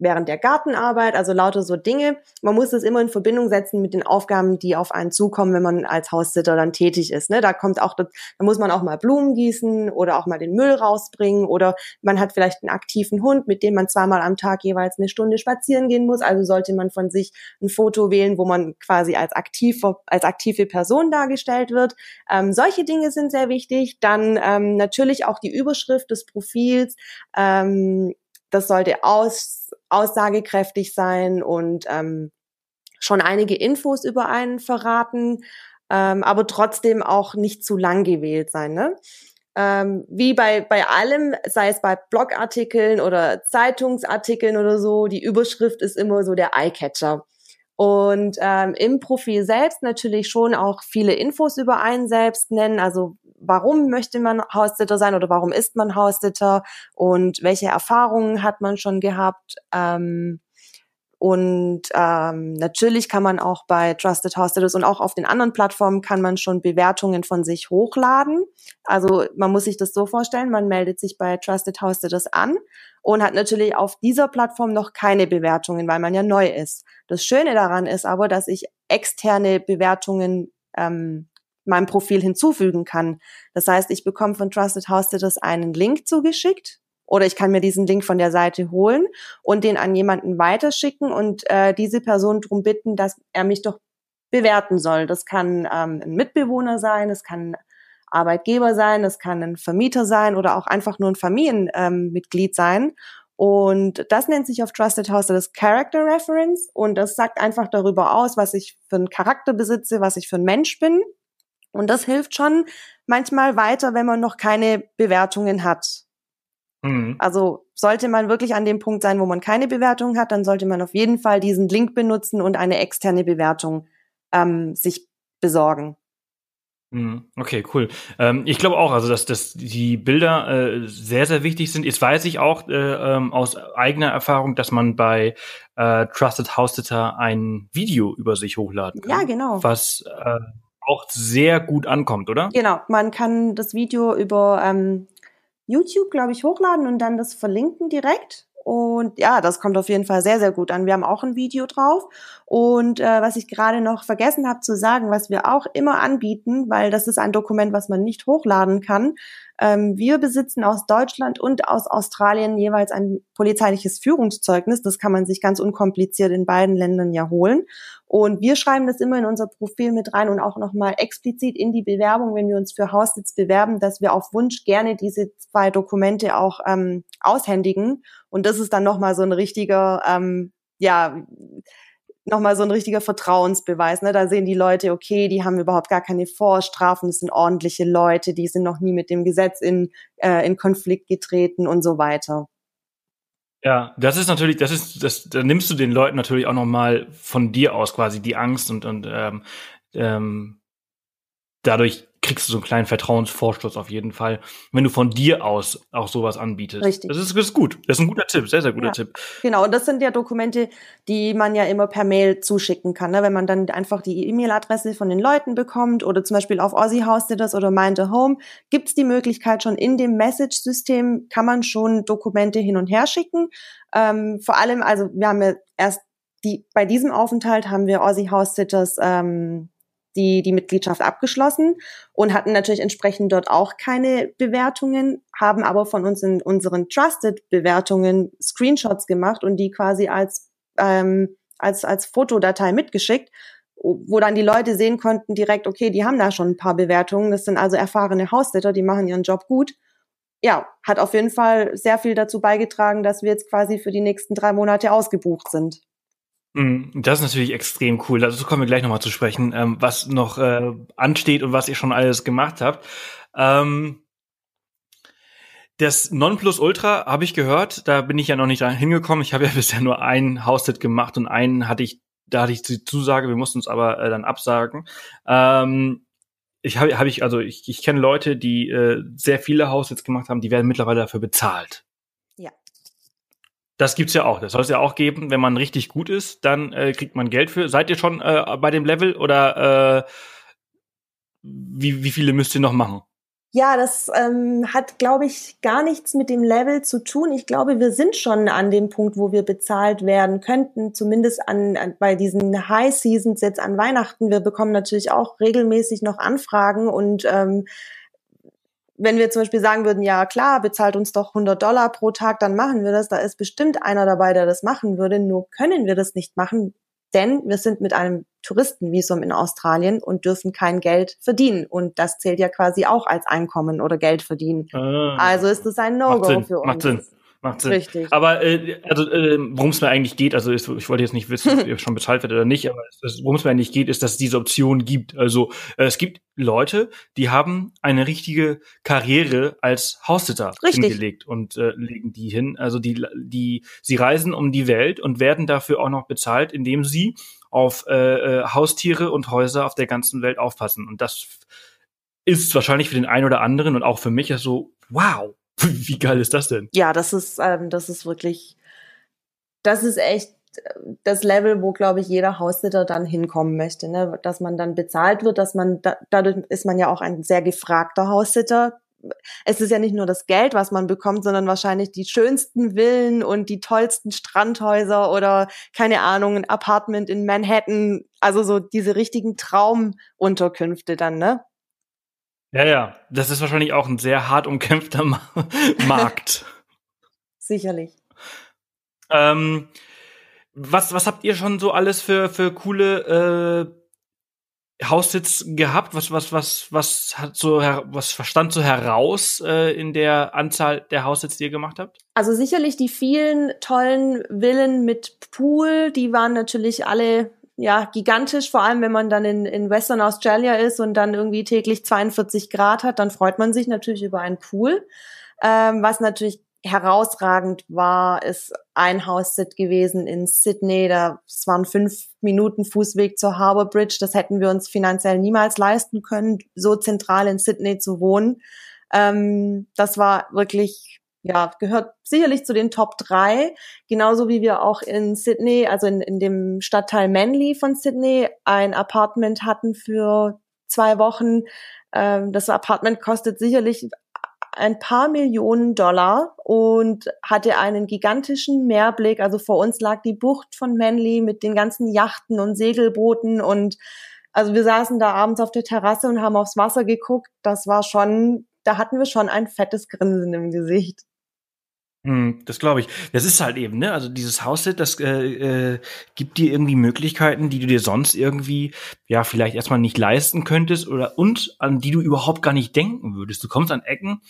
während der Gartenarbeit, also lauter so Dinge. Man muss es immer in Verbindung setzen mit den Aufgaben, die auf einen zukommen, wenn man als Haussitter dann tätig ist. Ne? Da kommt auch, da muss man auch mal Blumen gießen oder auch mal den Müll rausbringen oder man hat vielleicht einen aktiven Hund, mit dem man zweimal am Tag jeweils eine Stunde spazieren gehen muss. Also sollte man von sich ein Foto wählen, wo man quasi als aktive, als aktive Person dargestellt wird. Ähm, solche Dinge sind sehr wichtig. Dann ähm, natürlich auch die Überschrift des Profils. Ähm, das sollte aus, aussagekräftig sein und ähm, schon einige Infos über einen verraten, ähm, aber trotzdem auch nicht zu lang gewählt sein. Ne? Ähm, wie bei, bei allem, sei es bei Blogartikeln oder Zeitungsartikeln oder so, die Überschrift ist immer so der Eyecatcher. Und ähm, im Profil selbst natürlich schon auch viele Infos über einen selbst nennen, also warum möchte man Haussitter sein oder warum ist man Haussitter und welche Erfahrungen hat man schon gehabt. Ähm, und ähm, natürlich kann man auch bei Trusted Hostels und auch auf den anderen Plattformen kann man schon Bewertungen von sich hochladen. Also man muss sich das so vorstellen, man meldet sich bei Trusted Hostels an und hat natürlich auf dieser Plattform noch keine Bewertungen, weil man ja neu ist. Das Schöne daran ist aber, dass ich externe Bewertungen ähm, meinem Profil hinzufügen kann. Das heißt, ich bekomme von Trusted Hostels einen Link zugeschickt oder ich kann mir diesen Link von der Seite holen und den an jemanden weiterschicken und äh, diese Person darum bitten, dass er mich doch bewerten soll. Das kann ähm, ein Mitbewohner sein, es kann Arbeitgeber sein, es kann ein Vermieter sein oder auch einfach nur ein Familienmitglied ähm, sein. Und das nennt sich auf Trusted House das Character Reference und das sagt einfach darüber aus, was ich für einen Charakter besitze, was ich für ein Mensch bin. Und das hilft schon manchmal weiter, wenn man noch keine Bewertungen hat. Mhm. Also sollte man wirklich an dem Punkt sein, wo man keine Bewertung hat, dann sollte man auf jeden Fall diesen Link benutzen und eine externe Bewertung ähm, sich besorgen. Mhm. Okay, cool. Ähm, ich glaube auch, also dass, dass die Bilder äh, sehr, sehr wichtig sind. Jetzt weiß ich auch äh, ähm, aus eigener Erfahrung, dass man bei äh, Trusted House Sitter ein Video über sich hochladen kann. Ja, genau. Was äh, auch sehr gut ankommt, oder? Genau, man kann das Video über ähm, YouTube, glaube ich, hochladen und dann das verlinken direkt. Und ja, das kommt auf jeden Fall sehr, sehr gut an. Wir haben auch ein Video drauf. Und äh, was ich gerade noch vergessen habe zu sagen, was wir auch immer anbieten, weil das ist ein Dokument, was man nicht hochladen kann. Ähm, wir besitzen aus Deutschland und aus Australien jeweils ein polizeiliches Führungszeugnis. Das kann man sich ganz unkompliziert in beiden Ländern ja holen. Und wir schreiben das immer in unser Profil mit rein und auch nochmal explizit in die Bewerbung, wenn wir uns für Haussitz bewerben, dass wir auf Wunsch gerne diese zwei Dokumente auch ähm, aushändigen. Und das ist dann nochmal so ein richtiger, ähm, ja, nochmal so ein richtiger Vertrauensbeweis. Ne? Da sehen die Leute, okay, die haben überhaupt gar keine Vorstrafen, das sind ordentliche Leute, die sind noch nie mit dem Gesetz in, äh, in Konflikt getreten und so weiter. Ja, das ist natürlich, das ist, das, da nimmst du den Leuten natürlich auch noch mal von dir aus quasi die Angst und und ähm, ähm, dadurch kriegst du so einen kleinen Vertrauensvorstoß auf jeden Fall, wenn du von dir aus auch sowas anbietest. Richtig. Das ist, das ist gut. Das ist ein guter Tipp, sehr, sehr guter ja. Tipp. Genau, und das sind ja Dokumente, die man ja immer per Mail zuschicken kann. Ne? Wenn man dann einfach die E-Mail-Adresse von den Leuten bekommt oder zum Beispiel auf Aussie hostet das oder Mind a Home, gibt's die Möglichkeit schon in dem Message-System, kann man schon Dokumente hin und her schicken. Ähm, vor allem, also wir haben ja erst die, bei diesem Aufenthalt haben wir Aussie House Sitters ähm, die, die Mitgliedschaft abgeschlossen und hatten natürlich entsprechend dort auch keine Bewertungen, haben aber von uns in unseren Trusted-Bewertungen Screenshots gemacht und die quasi als ähm, als, als Fotodatei mitgeschickt, wo dann die Leute sehen konnten direkt, okay, die haben da schon ein paar Bewertungen. Das sind also erfahrene Haussitter, die machen ihren Job gut. Ja, hat auf jeden Fall sehr viel dazu beigetragen, dass wir jetzt quasi für die nächsten drei Monate ausgebucht sind. Mhm, das ist natürlich extrem cool. Dazu kommen wir gleich nochmal zu sprechen, ähm, was noch äh, ansteht und was ihr schon alles gemacht habt. Ähm, das Nonplusultra habe ich gehört, da bin ich ja noch nicht hingekommen. Ich habe ja bisher nur einen House-Sit gemacht und einen hatte ich, da hatte ich die Zusage, wir mussten uns aber äh, dann absagen. Ähm, ich habe hab ich, also ich, ich kenne Leute, die äh, sehr viele House-Sits gemacht haben, die werden mittlerweile dafür bezahlt. Das gibt's ja auch. Das soll es ja auch geben. Wenn man richtig gut ist, dann äh, kriegt man Geld für. Seid ihr schon äh, bei dem Level oder äh, wie, wie viele müsst ihr noch machen? Ja, das ähm, hat, glaube ich, gar nichts mit dem Level zu tun. Ich glaube, wir sind schon an dem Punkt, wo wir bezahlt werden könnten, zumindest an, an bei diesen High Seasons jetzt an Weihnachten. Wir bekommen natürlich auch regelmäßig noch Anfragen und ähm, wenn wir zum Beispiel sagen würden, ja klar, bezahlt uns doch 100 Dollar pro Tag, dann machen wir das. Da ist bestimmt einer dabei, der das machen würde. Nur können wir das nicht machen, denn wir sind mit einem Touristenvisum in Australien und dürfen kein Geld verdienen. Und das zählt ja quasi auch als Einkommen oder Geld verdienen. Ah, also ist das ein No-Go für uns. Macht Sinn. Macht Sinn. Richtig. Aber äh, also äh, worum es mir eigentlich geht, also ist, ich wollte jetzt nicht wissen, ob ihr schon bezahlt wird oder nicht, aber worum es mir eigentlich geht, ist, dass es diese Option gibt. Also äh, es gibt Leute, die haben eine richtige Karriere als Haussitter hingelegt und äh, legen die hin. Also die, die, sie reisen um die Welt und werden dafür auch noch bezahlt, indem sie auf äh, äh, Haustiere und Häuser auf der ganzen Welt aufpassen. Und das ist wahrscheinlich für den einen oder anderen und auch für mich so, wow, Wie geil ist das denn? Ja, das ist, ähm, das ist wirklich, das ist echt das Level, wo, glaube ich, jeder Haussitter dann hinkommen möchte, ne? dass man dann bezahlt wird, dass man, da, dadurch ist man ja auch ein sehr gefragter Haussitter. Es ist ja nicht nur das Geld, was man bekommt, sondern wahrscheinlich die schönsten Villen und die tollsten Strandhäuser oder keine Ahnung, ein Apartment in Manhattan, also so diese richtigen Traumunterkünfte dann, ne? Ja, ja, das ist wahrscheinlich auch ein sehr hart umkämpfter Markt. Sicherlich. Ähm, was, was habt ihr schon so alles für, für coole äh, Haussitz gehabt? Was, was, was, was hat so was verstand so heraus äh, in der Anzahl der Haussitz, die ihr gemacht habt? Also sicherlich die vielen tollen Villen mit Pool, die waren natürlich alle ja, gigantisch, vor allem wenn man dann in, in Western Australia ist und dann irgendwie täglich 42 Grad hat, dann freut man sich natürlich über einen Pool. Ähm, was natürlich herausragend war, ist ein House-Sit gewesen in Sydney. Da es waren fünf Minuten Fußweg zur Harbour Bridge. Das hätten wir uns finanziell niemals leisten können, so zentral in Sydney zu wohnen. Ähm, das war wirklich ja, gehört sicherlich zu den Top drei. Genauso wie wir auch in Sydney, also in, in dem Stadtteil Manly von Sydney, ein Apartment hatten für zwei Wochen. Ähm, das Apartment kostet sicherlich ein paar Millionen Dollar und hatte einen gigantischen Meerblick. Also vor uns lag die Bucht von Manly mit den ganzen Yachten und Segelbooten und also wir saßen da abends auf der Terrasse und haben aufs Wasser geguckt. Das war schon, da hatten wir schon ein fettes Grinsen im Gesicht. Hm, das glaube ich. Das ist halt eben, ne? Also dieses Hausset, das äh, äh, gibt dir irgendwie Möglichkeiten, die du dir sonst irgendwie, ja, vielleicht erstmal nicht leisten könntest oder und an die du überhaupt gar nicht denken würdest. Du kommst an Ecken,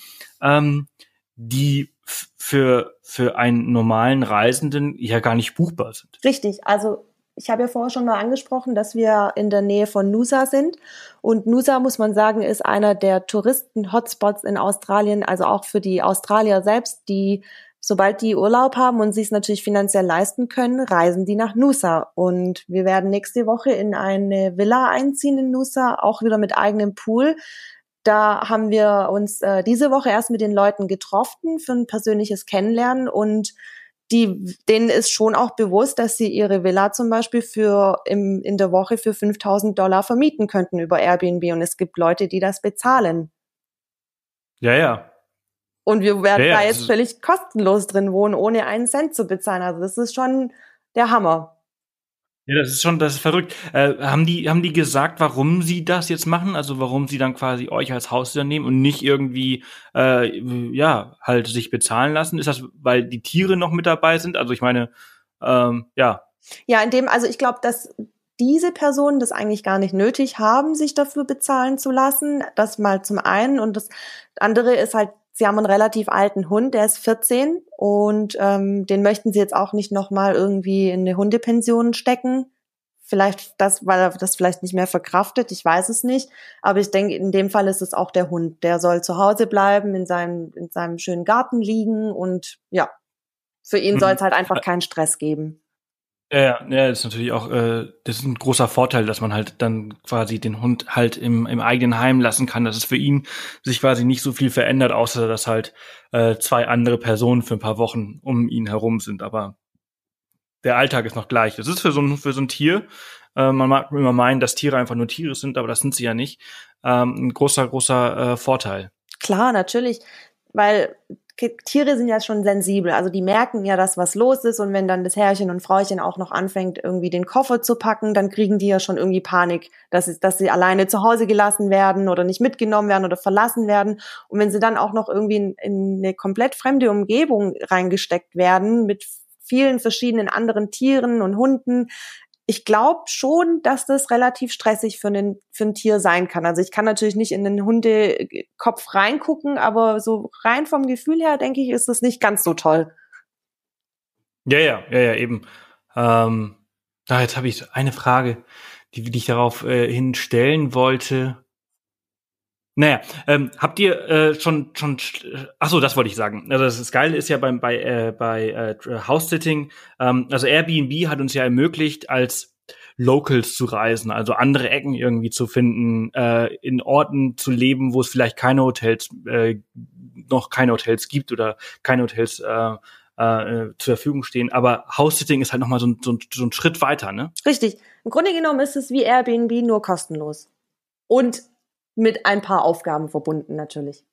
ähm, die für, für einen normalen Reisenden ja gar nicht buchbar sind. Richtig, also ich habe ja vorher schon mal angesprochen, dass wir in der Nähe von Nusa sind. Und Nusa, muss man sagen, ist einer der Touristen-Hotspots in Australien, also auch für die Australier selbst, die, sobald die Urlaub haben und sie es natürlich finanziell leisten können, reisen die nach Nusa. Und wir werden nächste Woche in eine Villa einziehen in Nusa, auch wieder mit eigenem Pool. Da haben wir uns äh, diese Woche erst mit den Leuten getroffen für ein persönliches Kennenlernen und die, denen ist schon auch bewusst, dass sie ihre Villa zum Beispiel für im, in der Woche für 5000 Dollar vermieten könnten über Airbnb und es gibt Leute, die das bezahlen. Ja, ja. Und wir werden ja, ja. da jetzt völlig kostenlos drin wohnen, ohne einen Cent zu bezahlen. Also das ist schon der Hammer. Ja, das ist schon, das ist verrückt. Äh, haben die, haben die gesagt, warum sie das jetzt machen? Also warum sie dann quasi euch als Haustier nehmen und nicht irgendwie, äh, ja, halt sich bezahlen lassen? Ist das, weil die Tiere noch mit dabei sind? Also ich meine, ähm, ja, Ja, in dem, also ich glaube, dass diese Personen das eigentlich gar nicht nötig haben, sich dafür bezahlen zu lassen. Das mal zum einen. Und das andere ist halt, sie haben einen relativ alten Hund, der ist 14 und ähm, den möchten sie jetzt auch nicht nochmal irgendwie in eine Hundepension stecken. Vielleicht das, weil er das vielleicht nicht mehr verkraftet, ich weiß es nicht. Aber ich denke, in dem Fall ist es auch der Hund. Der soll zu Hause bleiben, in seinem, in seinem schönen Garten liegen und ja, für ihn mhm. soll es halt einfach keinen Stress geben. Ja, ja, das ist natürlich auch, äh, das ist ein großer Vorteil, dass man halt dann quasi den Hund halt im, im eigenen Heim lassen kann, dass es für ihn sich quasi nicht so viel verändert, außer dass halt äh, zwei andere Personen für ein paar Wochen um ihn herum sind. Aber der Alltag ist noch gleich. Das ist für so ein, für so ein Tier, äh, man mag immer meinen, dass Tiere einfach nur Tiere sind, aber das sind sie ja nicht. Ähm, ein großer, großer äh, Vorteil. Klar, natürlich, weil Tiere sind ja schon sensibel, also die merken ja, dass was los ist und wenn dann das Herrchen und Frauchen auch noch anfängt, irgendwie den Koffer zu packen, dann kriegen die ja schon irgendwie Panik, dass, es, dass sie alleine zu Hause gelassen werden oder nicht mitgenommen werden oder verlassen werden. Und wenn sie dann auch noch irgendwie in, in eine komplett fremde Umgebung reingesteckt werden mit vielen verschiedenen anderen Tieren und Hunden, ich glaube schon, dass das relativ stressig für, einen, für ein Tier sein kann. Also ich kann natürlich nicht in den Hundekopf reingucken, aber so rein vom Gefühl her, denke ich, ist das nicht ganz so toll. Ja, ja, ja, ja, eben. Ähm, da jetzt habe ich eine Frage, die, die ich darauf äh, hinstellen wollte. Naja, ähm, habt ihr äh, schon schon ach so, das wollte ich sagen. Also das, Geile ist ja beim bei äh, bei äh, House-Sitting, ähm, also Airbnb hat uns ja ermöglicht, als Locals zu reisen, also andere Ecken irgendwie zu finden, äh, in Orten zu leben, wo es vielleicht keine Hotels äh, noch keine Hotels gibt oder keine Hotels äh, äh, zur Verfügung stehen. Aber House-Sitting ist halt noch mal so, ein, so, ein, so ein Schritt weiter, ne? Richtig. Im Grunde genommen ist es wie Airbnb nur kostenlos. Und mit ein paar Aufgaben verbunden natürlich.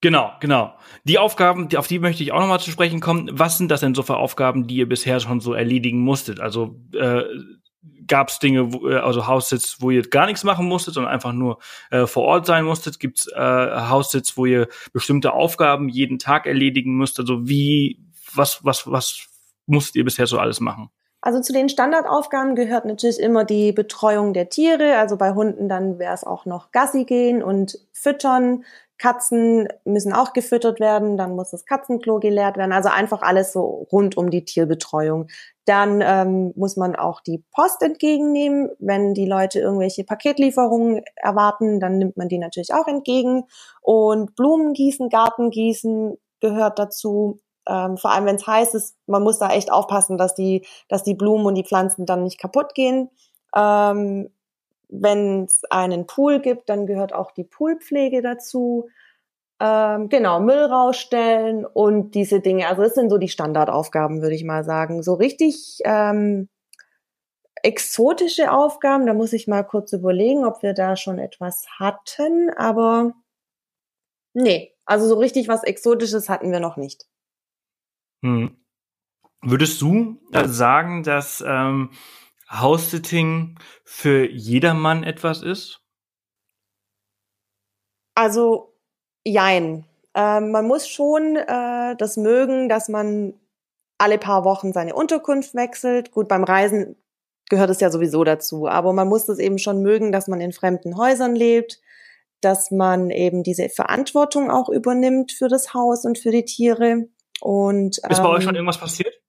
Genau, genau. Die Aufgaben, auf die möchte ich auch nochmal zu sprechen kommen. Was sind das denn so für Aufgaben, die ihr bisher schon so erledigen musstet? Also äh, gab es Dinge, wo, äh, also Haussitz, wo ihr gar nichts machen musstet, sondern einfach nur äh, vor Ort sein musstet? Gibt es äh, Haussitz, wo ihr bestimmte Aufgaben jeden Tag erledigen müsst? Also wie, was, was, was musstet ihr bisher so alles machen? Also zu den Standardaufgaben gehört natürlich immer die Betreuung der Tiere. Also bei Hunden dann wäre es auch noch Gassi gehen und füttern. Katzen müssen auch gefüttert werden, dann muss das Katzenklo geleert werden. Also einfach alles so rund um die Tierbetreuung. Dann ähm, muss man auch die Post entgegennehmen. Wenn die Leute irgendwelche Paketlieferungen erwarten, dann nimmt man die natürlich auch entgegen. Und Blumen gießen, Garten gehört dazu ähm, vor allem wenn es heiß ist, man muss da echt aufpassen, dass die, dass die Blumen und die Pflanzen dann nicht kaputt gehen. Ähm, wenn es einen Pool gibt, dann gehört auch die Poolpflege dazu. Ähm, genau, Müll rausstellen und diese Dinge. Also das sind so die Standardaufgaben, würde ich mal sagen. So richtig ähm, exotische Aufgaben, da muss ich mal kurz überlegen, ob wir da schon etwas hatten, aber nee, also so richtig was Exotisches hatten wir noch nicht. Hm. Würdest du äh, sagen, dass ähm, House-Sitting für jedermann etwas ist? Also, jein. Ähm, man muss schon äh, das mögen, dass man alle paar Wochen seine Unterkunft wechselt. Gut, beim Reisen gehört es ja sowieso dazu, aber man muss das eben schon mögen, dass man in fremden Häusern lebt, dass man eben diese Verantwortung auch übernimmt für das Haus und für die Tiere. Und, Ist bei euch schon ähm, irgendwas passiert?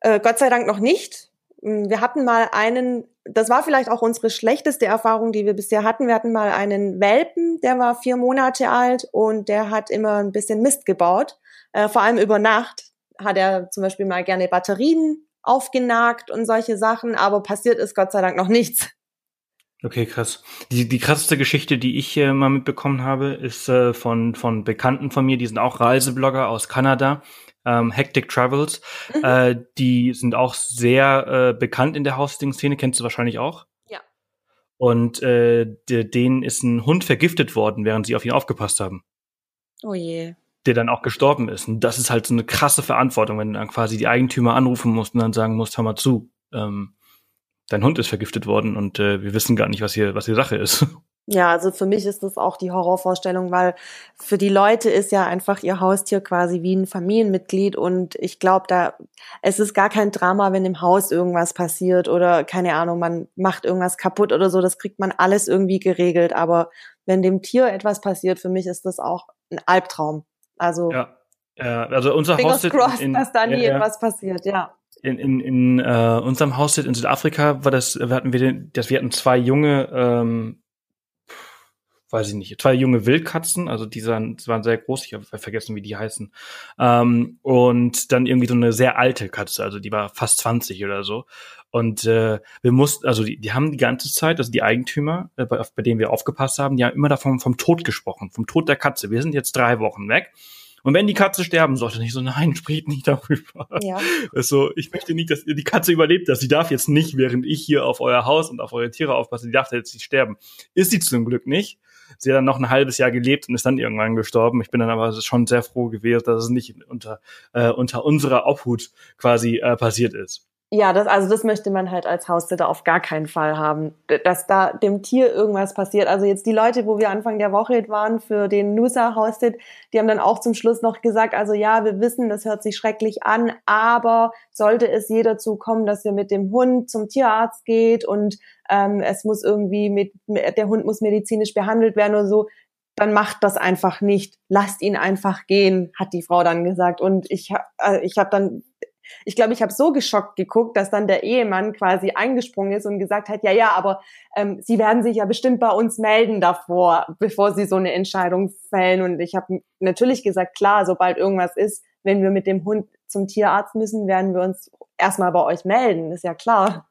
Äh, Gott sei Dank noch nicht. Hm, wir hatten mal einen, das war vielleicht auch unsere schlechteste Erfahrung, die wir bisher hatten. Wir hatten mal einen Welpen, der war vier Monate alt und der hat immer ein bisschen Mist gebaut. Äh, vor allem über Nacht hat er zum Beispiel mal gerne Batterien aufgenagt und solche Sachen, aber passiert ist Gott sei Dank noch nichts. Okay, krass. Die, die krasseste Geschichte, die ich äh, mal mitbekommen habe, ist äh, von, von Bekannten von mir, die sind auch Reiseblogger aus Kanada, ähm, Hectic Travels. Mhm. Äh, die sind auch sehr äh, bekannt in der Hosting-Szene, kennst du wahrscheinlich auch. Ja. Und äh, denen ist ein Hund vergiftet worden, während sie auf ihn aufgepasst haben. Oh je. Der dann auch gestorben ist. Und das ist halt so eine krasse Verantwortung, wenn du dann quasi die Eigentümer anrufen musst und dann sagen musst, hör mal zu. Ähm, dein Hund ist vergiftet worden und äh, wir wissen gar nicht, was hier, was hier Sache ist. Ja, also für mich ist das auch die Horrorvorstellung, weil für die Leute ist ja einfach ihr Haustier quasi wie ein Familienmitglied und ich glaube, da es ist gar kein Drama, wenn im Haus irgendwas passiert oder keine Ahnung, man macht irgendwas kaputt oder so, das kriegt man alles irgendwie geregelt, aber wenn dem Tier etwas passiert, für mich ist das auch ein Albtraum. Also ja, ja also unser Haus crossed, in, dass da nie ja, etwas passiert, ja in, in, in äh, unserem Haus in Südafrika war das, hatten wir den, das, wir hatten zwei junge ähm, weiß ich nicht, zwei junge Wildkatzen, also die waren, die waren sehr groß, ich habe vergessen, wie die heißen. Ähm, und dann irgendwie so eine sehr alte Katze, also die war fast 20 oder so. Und äh, wir mussten, also die, die haben die ganze Zeit, also die Eigentümer, äh, bei, bei denen wir aufgepasst haben, die haben immer davon vom Tod gesprochen, vom Tod der Katze. Wir sind jetzt drei Wochen weg. Und wenn die Katze sterben sollte, nicht so, nein, spricht nicht darüber. Ja. Also, ich möchte nicht, dass ihr die Katze überlebt, dass sie darf jetzt nicht, während ich hier auf euer Haus und auf eure Tiere aufpasse, die darf jetzt nicht sterben. Ist sie zum Glück nicht. Sie hat dann noch ein halbes Jahr gelebt und ist dann irgendwann gestorben. Ich bin dann aber schon sehr froh gewesen, dass es nicht unter, äh, unter unserer Obhut quasi äh, passiert ist. Ja, das, also das möchte man halt als Haussitter auf gar keinen Fall haben, dass da dem Tier irgendwas passiert. Also jetzt die Leute, wo wir Anfang der Woche waren für den Nusa Haussit, die haben dann auch zum Schluss noch gesagt, also ja, wir wissen, das hört sich schrecklich an, aber sollte es je dazu kommen, dass ihr mit dem Hund zum Tierarzt geht und ähm, es muss irgendwie mit, der Hund muss medizinisch behandelt werden oder so, dann macht das einfach nicht. Lasst ihn einfach gehen, hat die Frau dann gesagt. Und ich, äh, ich habe dann ich glaube, ich habe so geschockt geguckt, dass dann der Ehemann quasi eingesprungen ist und gesagt hat, ja, ja, aber ähm, Sie werden sich ja bestimmt bei uns melden davor, bevor Sie so eine Entscheidung fällen. Und ich habe natürlich gesagt, klar, sobald irgendwas ist, wenn wir mit dem Hund zum Tierarzt müssen, werden wir uns erstmal bei euch melden, ist ja klar.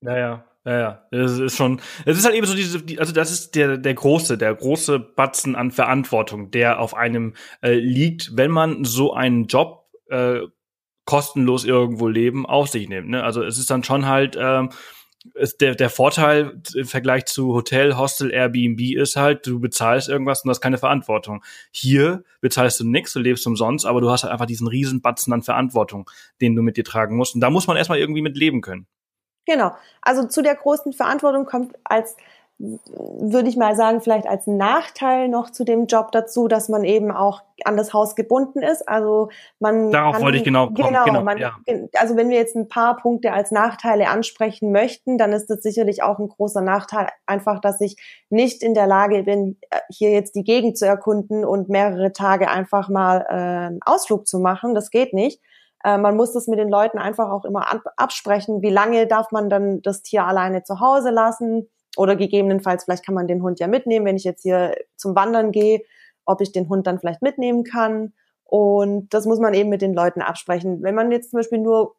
Naja, ja, ja, es ist schon, es ist halt eben so diese, also das ist der, der große, der große Batzen an Verantwortung, der auf einem äh, liegt, wenn man so einen Job äh, kostenlos irgendwo leben, auf sich nimmt. Ne? Also es ist dann schon halt ähm, ist der, der Vorteil im Vergleich zu Hotel, Hostel, Airbnb ist halt, du bezahlst irgendwas und hast keine Verantwortung. Hier bezahlst du nichts, du lebst umsonst, aber du hast halt einfach diesen riesen Batzen an Verantwortung, den du mit dir tragen musst. Und da muss man erstmal irgendwie mit leben können. Genau. Also zu der großen Verantwortung kommt als würde ich mal sagen, vielleicht als Nachteil noch zu dem Job dazu, dass man eben auch an das Haus gebunden ist. Also man darauf kann, wollte ich genau kommen. Genau, genau man, ja. also wenn wir jetzt ein paar Punkte als Nachteile ansprechen möchten, dann ist das sicherlich auch ein großer Nachteil, einfach, dass ich nicht in der Lage bin, äh, hier jetzt die Gegend zu erkunden und mehrere Tage einfach mal äh, einen Ausflug zu machen. Das geht nicht. Äh, man muss das mit den Leuten einfach auch immer absprechen. Wie lange darf man dann das Tier alleine zu Hause lassen? Oder gegebenenfalls, vielleicht kann man den Hund ja mitnehmen, wenn ich jetzt hier zum Wandern gehe, ob ich den Hund dann vielleicht mitnehmen kann. Und das muss man eben mit den Leuten absprechen. Wenn man jetzt zum Beispiel nur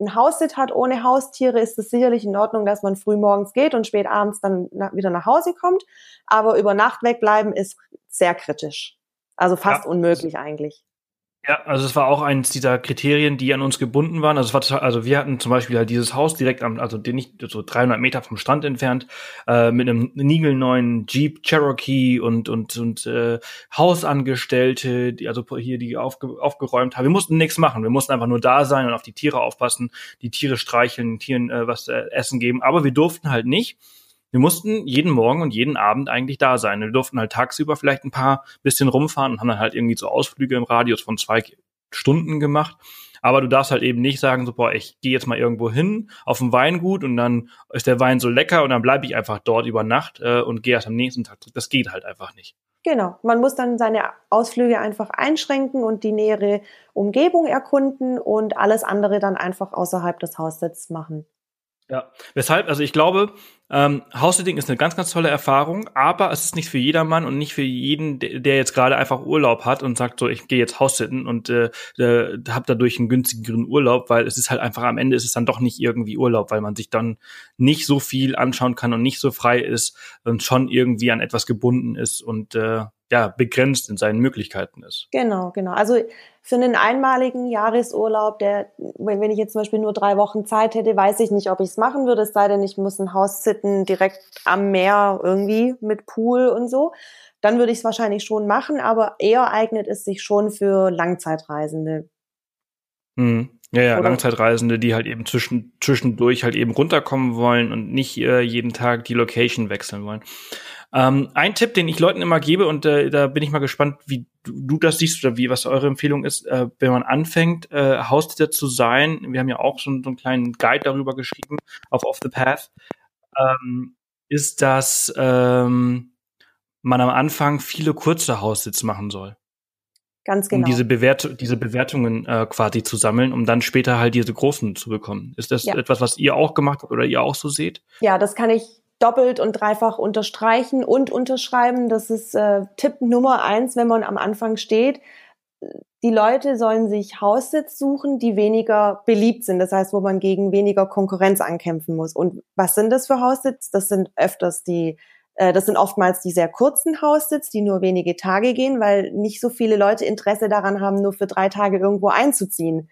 ein Haussit hat ohne Haustiere, ist es sicherlich in Ordnung, dass man früh morgens geht und spät abends dann wieder nach Hause kommt. Aber über Nacht wegbleiben ist sehr kritisch. Also fast ja. unmöglich eigentlich. Ja, also es war auch eins dieser Kriterien, die an uns gebunden waren. Also, war, also wir hatten zum Beispiel halt dieses Haus direkt am, also nicht so 300 Meter vom Strand entfernt, äh, mit einem niegelneuen Jeep Cherokee und und und äh, Hausangestellte, die also hier die aufge, aufgeräumt haben. Wir mussten nichts machen, wir mussten einfach nur da sein und auf die Tiere aufpassen, die Tiere streicheln, Tieren äh, was äh, essen geben. Aber wir durften halt nicht wir mussten jeden Morgen und jeden Abend eigentlich da sein. Wir durften halt tagsüber vielleicht ein paar bisschen rumfahren und haben dann halt irgendwie so Ausflüge im Radius von zwei Stunden gemacht. Aber du darfst halt eben nicht sagen, so, boah, ich gehe jetzt mal irgendwo hin auf ein Weingut und dann ist der Wein so lecker und dann bleibe ich einfach dort über Nacht äh, und gehe erst am nächsten Tag zurück. Das geht halt einfach nicht. Genau, man muss dann seine Ausflüge einfach einschränken und die nähere Umgebung erkunden und alles andere dann einfach außerhalb des Haussitzes machen. Ja, weshalb, also ich glaube, ähm, House-Sitting ist eine ganz, ganz tolle Erfahrung, aber es ist nicht für jedermann und nicht für jeden, der jetzt gerade einfach Urlaub hat und sagt so, ich gehe jetzt House-Sitten und äh, äh, habe dadurch einen günstigeren Urlaub, weil es ist halt einfach am Ende ist es dann doch nicht irgendwie Urlaub, weil man sich dann nicht so viel anschauen kann und nicht so frei ist und schon irgendwie an etwas gebunden ist und äh, ja, begrenzt in seinen Möglichkeiten ist. Genau, genau. Also für einen einmaligen Jahresurlaub, der, wenn ich jetzt zum Beispiel nur drei Wochen Zeit hätte, weiß ich nicht, ob ich es machen würde, es sei denn, ich muss ein Haus sitten direkt am Meer irgendwie mit Pool und so. Dann würde ich es wahrscheinlich schon machen, aber eher eignet es sich schon für Langzeitreisende. Mhm. Ja, ja, Oder? Langzeitreisende, die halt eben zwischen, zwischendurch halt eben runterkommen wollen und nicht äh, jeden Tag die Location wechseln wollen. Ähm, ein Tipp, den ich Leuten immer gebe, und äh, da bin ich mal gespannt, wie du, du das siehst oder wie was eure Empfehlung ist, äh, wenn man anfängt, äh, Haustäter zu sein. Wir haben ja auch schon so einen kleinen Guide darüber geschrieben auf Off the Path. Ähm, ist, dass ähm, man am Anfang viele kurze Haussitz machen soll. Ganz genau. Um diese, Bewert diese Bewertungen äh, quasi zu sammeln, um dann später halt diese großen zu bekommen. Ist das ja. etwas, was ihr auch gemacht habt oder ihr auch so seht? Ja, das kann ich doppelt und dreifach unterstreichen und unterschreiben. Das ist äh, Tipp Nummer eins, wenn man am Anfang steht. Die Leute sollen sich Haussitz suchen, die weniger beliebt sind. Das heißt, wo man gegen weniger Konkurrenz ankämpfen muss. Und was sind das für Haussitz? Das sind öfters die äh, das sind oftmals die sehr kurzen Haussitz, die nur wenige Tage gehen, weil nicht so viele Leute Interesse daran haben, nur für drei Tage irgendwo einzuziehen.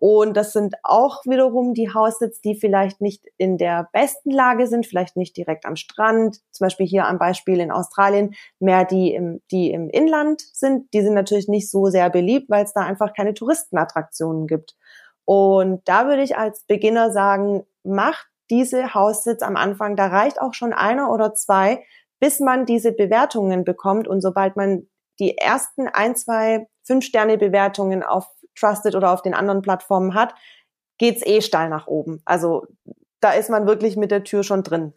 Und das sind auch wiederum die Haussitz, die vielleicht nicht in der besten Lage sind, vielleicht nicht direkt am Strand. Zum Beispiel hier am Beispiel in Australien, mehr die im, die im Inland sind. Die sind natürlich nicht so sehr beliebt, weil es da einfach keine Touristenattraktionen gibt. Und da würde ich als Beginner sagen, macht diese Haussitz am Anfang, da reicht auch schon einer oder zwei, bis man diese Bewertungen bekommt. Und sobald man die ersten ein, zwei, fünf Sterne Bewertungen auf Trusted oder auf den anderen Plattformen hat, geht's eh steil nach oben. Also da ist man wirklich mit der Tür schon drin.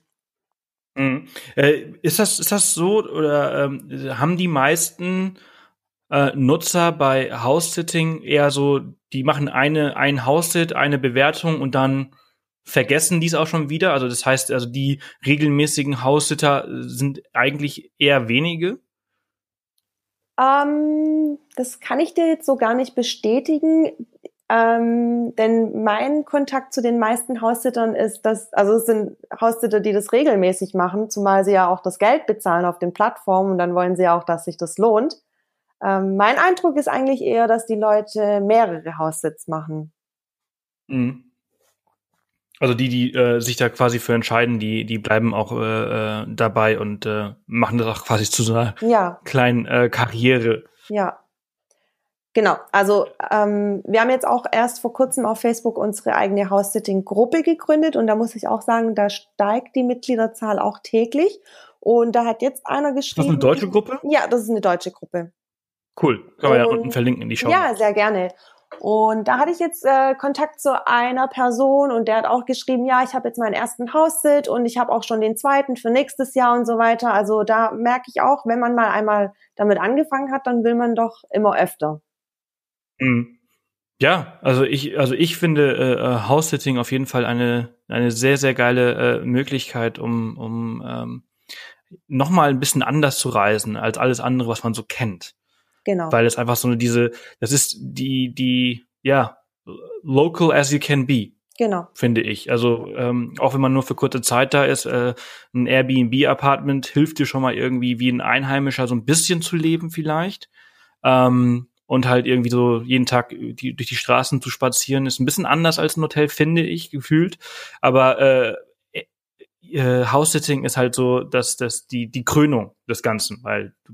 Mhm. Äh, ist das ist das so oder ähm, haben die meisten äh, Nutzer bei House-Sitting eher so, die machen eine ein House-Sit, eine Bewertung und dann vergessen dies auch schon wieder. Also das heißt, also die regelmäßigen Haussitter sind eigentlich eher wenige. Ähm, das kann ich dir jetzt so gar nicht bestätigen. Ähm, denn mein Kontakt zu den meisten Haussittern ist, dass, also es sind Haussitter, die das regelmäßig machen, zumal sie ja auch das Geld bezahlen auf den Plattformen und dann wollen sie ja auch, dass sich das lohnt. Ähm, mein Eindruck ist eigentlich eher, dass die Leute mehrere Haussitz machen. Mhm. Also die, die äh, sich da quasi für entscheiden, die, die bleiben auch äh, äh, dabei und äh, machen das auch quasi zu so einer ja. kleinen äh, Karriere. Ja. Genau, also ähm, wir haben jetzt auch erst vor kurzem auf Facebook unsere eigene House-Sitting-Gruppe gegründet und da muss ich auch sagen, da steigt die Mitgliederzahl auch täglich. Und da hat jetzt einer geschrieben. Ist das eine deutsche Gruppe? Ja, das ist eine deutsche Gruppe. Cool. Kann man ja unten verlinken in die Show. Ja, sehr gerne. Und da hatte ich jetzt äh, Kontakt zu einer Person und der hat auch geschrieben, ja, ich habe jetzt meinen ersten Haussit und ich habe auch schon den zweiten für nächstes Jahr und so weiter. Also da merke ich auch, wenn man mal einmal damit angefangen hat, dann will man doch immer öfter. Mhm. Ja, also ich, also ich finde äh, äh House-Sitting auf jeden Fall eine, eine sehr, sehr geile äh, Möglichkeit, um, um ähm, nochmal ein bisschen anders zu reisen als alles andere, was man so kennt. Genau. Weil es einfach so eine, diese, das ist die, die, ja, local as you can be. Genau. Finde ich. Also ähm, auch wenn man nur für kurze Zeit da ist, äh, ein Airbnb-Apartment hilft dir schon mal irgendwie wie ein Einheimischer so ein bisschen zu leben vielleicht. Ähm, und halt irgendwie so jeden Tag die, durch die Straßen zu spazieren, ist ein bisschen anders als ein Hotel, finde ich, gefühlt. Aber äh, äh, House-Sitting ist halt so, dass das die die Krönung des Ganzen, weil du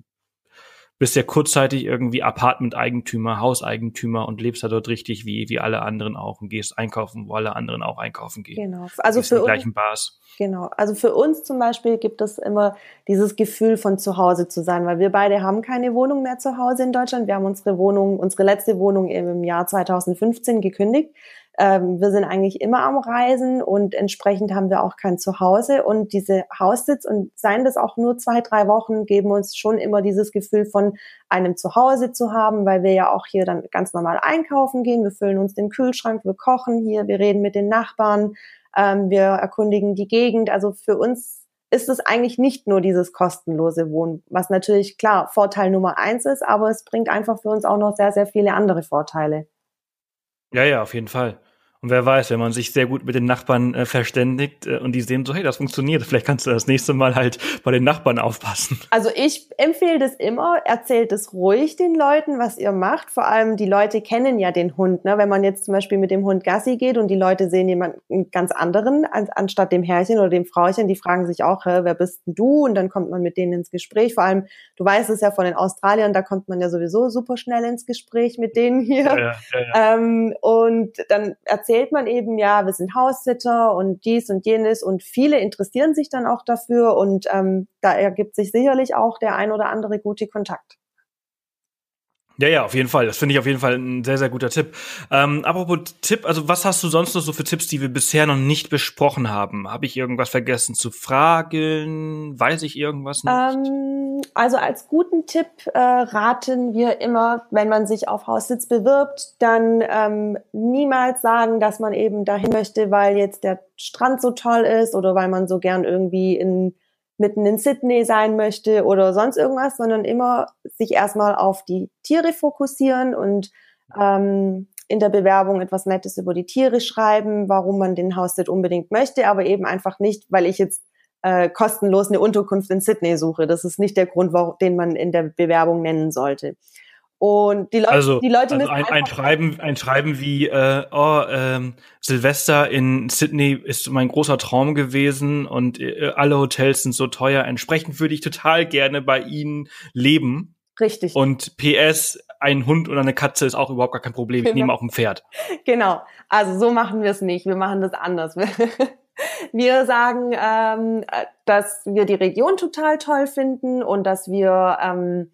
bist ja kurzzeitig irgendwie Apartment-Eigentümer, Hauseigentümer und lebst da dort richtig wie, wie alle anderen auch und gehst einkaufen, wo alle anderen auch einkaufen gehen. Genau. Also für gleichen Bars. Genau. Also für uns zum Beispiel gibt es immer dieses Gefühl von zu Hause zu sein, weil wir beide haben keine Wohnung mehr zu Hause in Deutschland. Wir haben unsere Wohnung, unsere letzte Wohnung im Jahr 2015 gekündigt. Ähm, wir sind eigentlich immer am Reisen und entsprechend haben wir auch kein Zuhause. Und diese Haussitz und seien das auch nur zwei, drei Wochen, geben uns schon immer dieses Gefühl von einem Zuhause zu haben, weil wir ja auch hier dann ganz normal einkaufen gehen. Wir füllen uns den Kühlschrank, wir kochen hier, wir reden mit den Nachbarn, ähm, wir erkundigen die Gegend. Also für uns ist es eigentlich nicht nur dieses kostenlose Wohnen, was natürlich klar Vorteil Nummer eins ist, aber es bringt einfach für uns auch noch sehr, sehr viele andere Vorteile. Ja, ja, auf jeden Fall. Und wer weiß, wenn man sich sehr gut mit den Nachbarn äh, verständigt äh, und die sehen so, hey, das funktioniert, vielleicht kannst du das nächste Mal halt bei den Nachbarn aufpassen. Also ich empfehle das immer, erzählt es ruhig den Leuten, was ihr macht. Vor allem die Leute kennen ja den Hund. Ne? Wenn man jetzt zum Beispiel mit dem Hund Gassi geht und die Leute sehen jemanden ganz anderen an, anstatt dem Herrchen oder dem Frauchen, die fragen sich auch, wer bist denn du? Und dann kommt man mit denen ins Gespräch. Vor allem, du weißt es ja von den Australiern, da kommt man ja sowieso super schnell ins Gespräch mit denen hier. Ja, ja, ja, ähm, und dann erzählt erzählt man eben, ja, wir sind Haussitter und dies und jenes und viele interessieren sich dann auch dafür und ähm, da ergibt sich sicherlich auch der ein oder andere gute Kontakt. Ja, ja, auf jeden Fall. Das finde ich auf jeden Fall ein sehr, sehr guter Tipp. Ähm, apropos Tipp, also was hast du sonst noch so für Tipps, die wir bisher noch nicht besprochen haben? Habe ich irgendwas vergessen zu fragen? Weiß ich irgendwas nicht? Ähm, also als guten Tipp äh, raten wir immer, wenn man sich auf Haussitz bewirbt, dann ähm, niemals sagen, dass man eben dahin möchte, weil jetzt der Strand so toll ist oder weil man so gern irgendwie in mitten in Sydney sein möchte oder sonst irgendwas, sondern immer sich erstmal auf die Tiere fokussieren und ähm, in der Bewerbung etwas Nettes über die Tiere schreiben, warum man den Haussit unbedingt möchte, aber eben einfach nicht, weil ich jetzt äh, kostenlos eine Unterkunft in Sydney suche. Das ist nicht der Grund, den man in der Bewerbung nennen sollte. Und die Leute, also, die Leute also ein, ein Schreiben, ein Schreiben wie äh, oh, ähm, Silvester in Sydney ist mein großer Traum gewesen und äh, alle Hotels sind so teuer. Entsprechend würde ich total gerne bei Ihnen leben. Richtig. Und PS, ein Hund oder eine Katze ist auch überhaupt gar kein Problem. Ich nehme genau. auch ein Pferd. Genau. Also so machen wir es nicht. Wir machen das anders. Wir sagen, ähm, dass wir die Region total toll finden und dass wir ähm,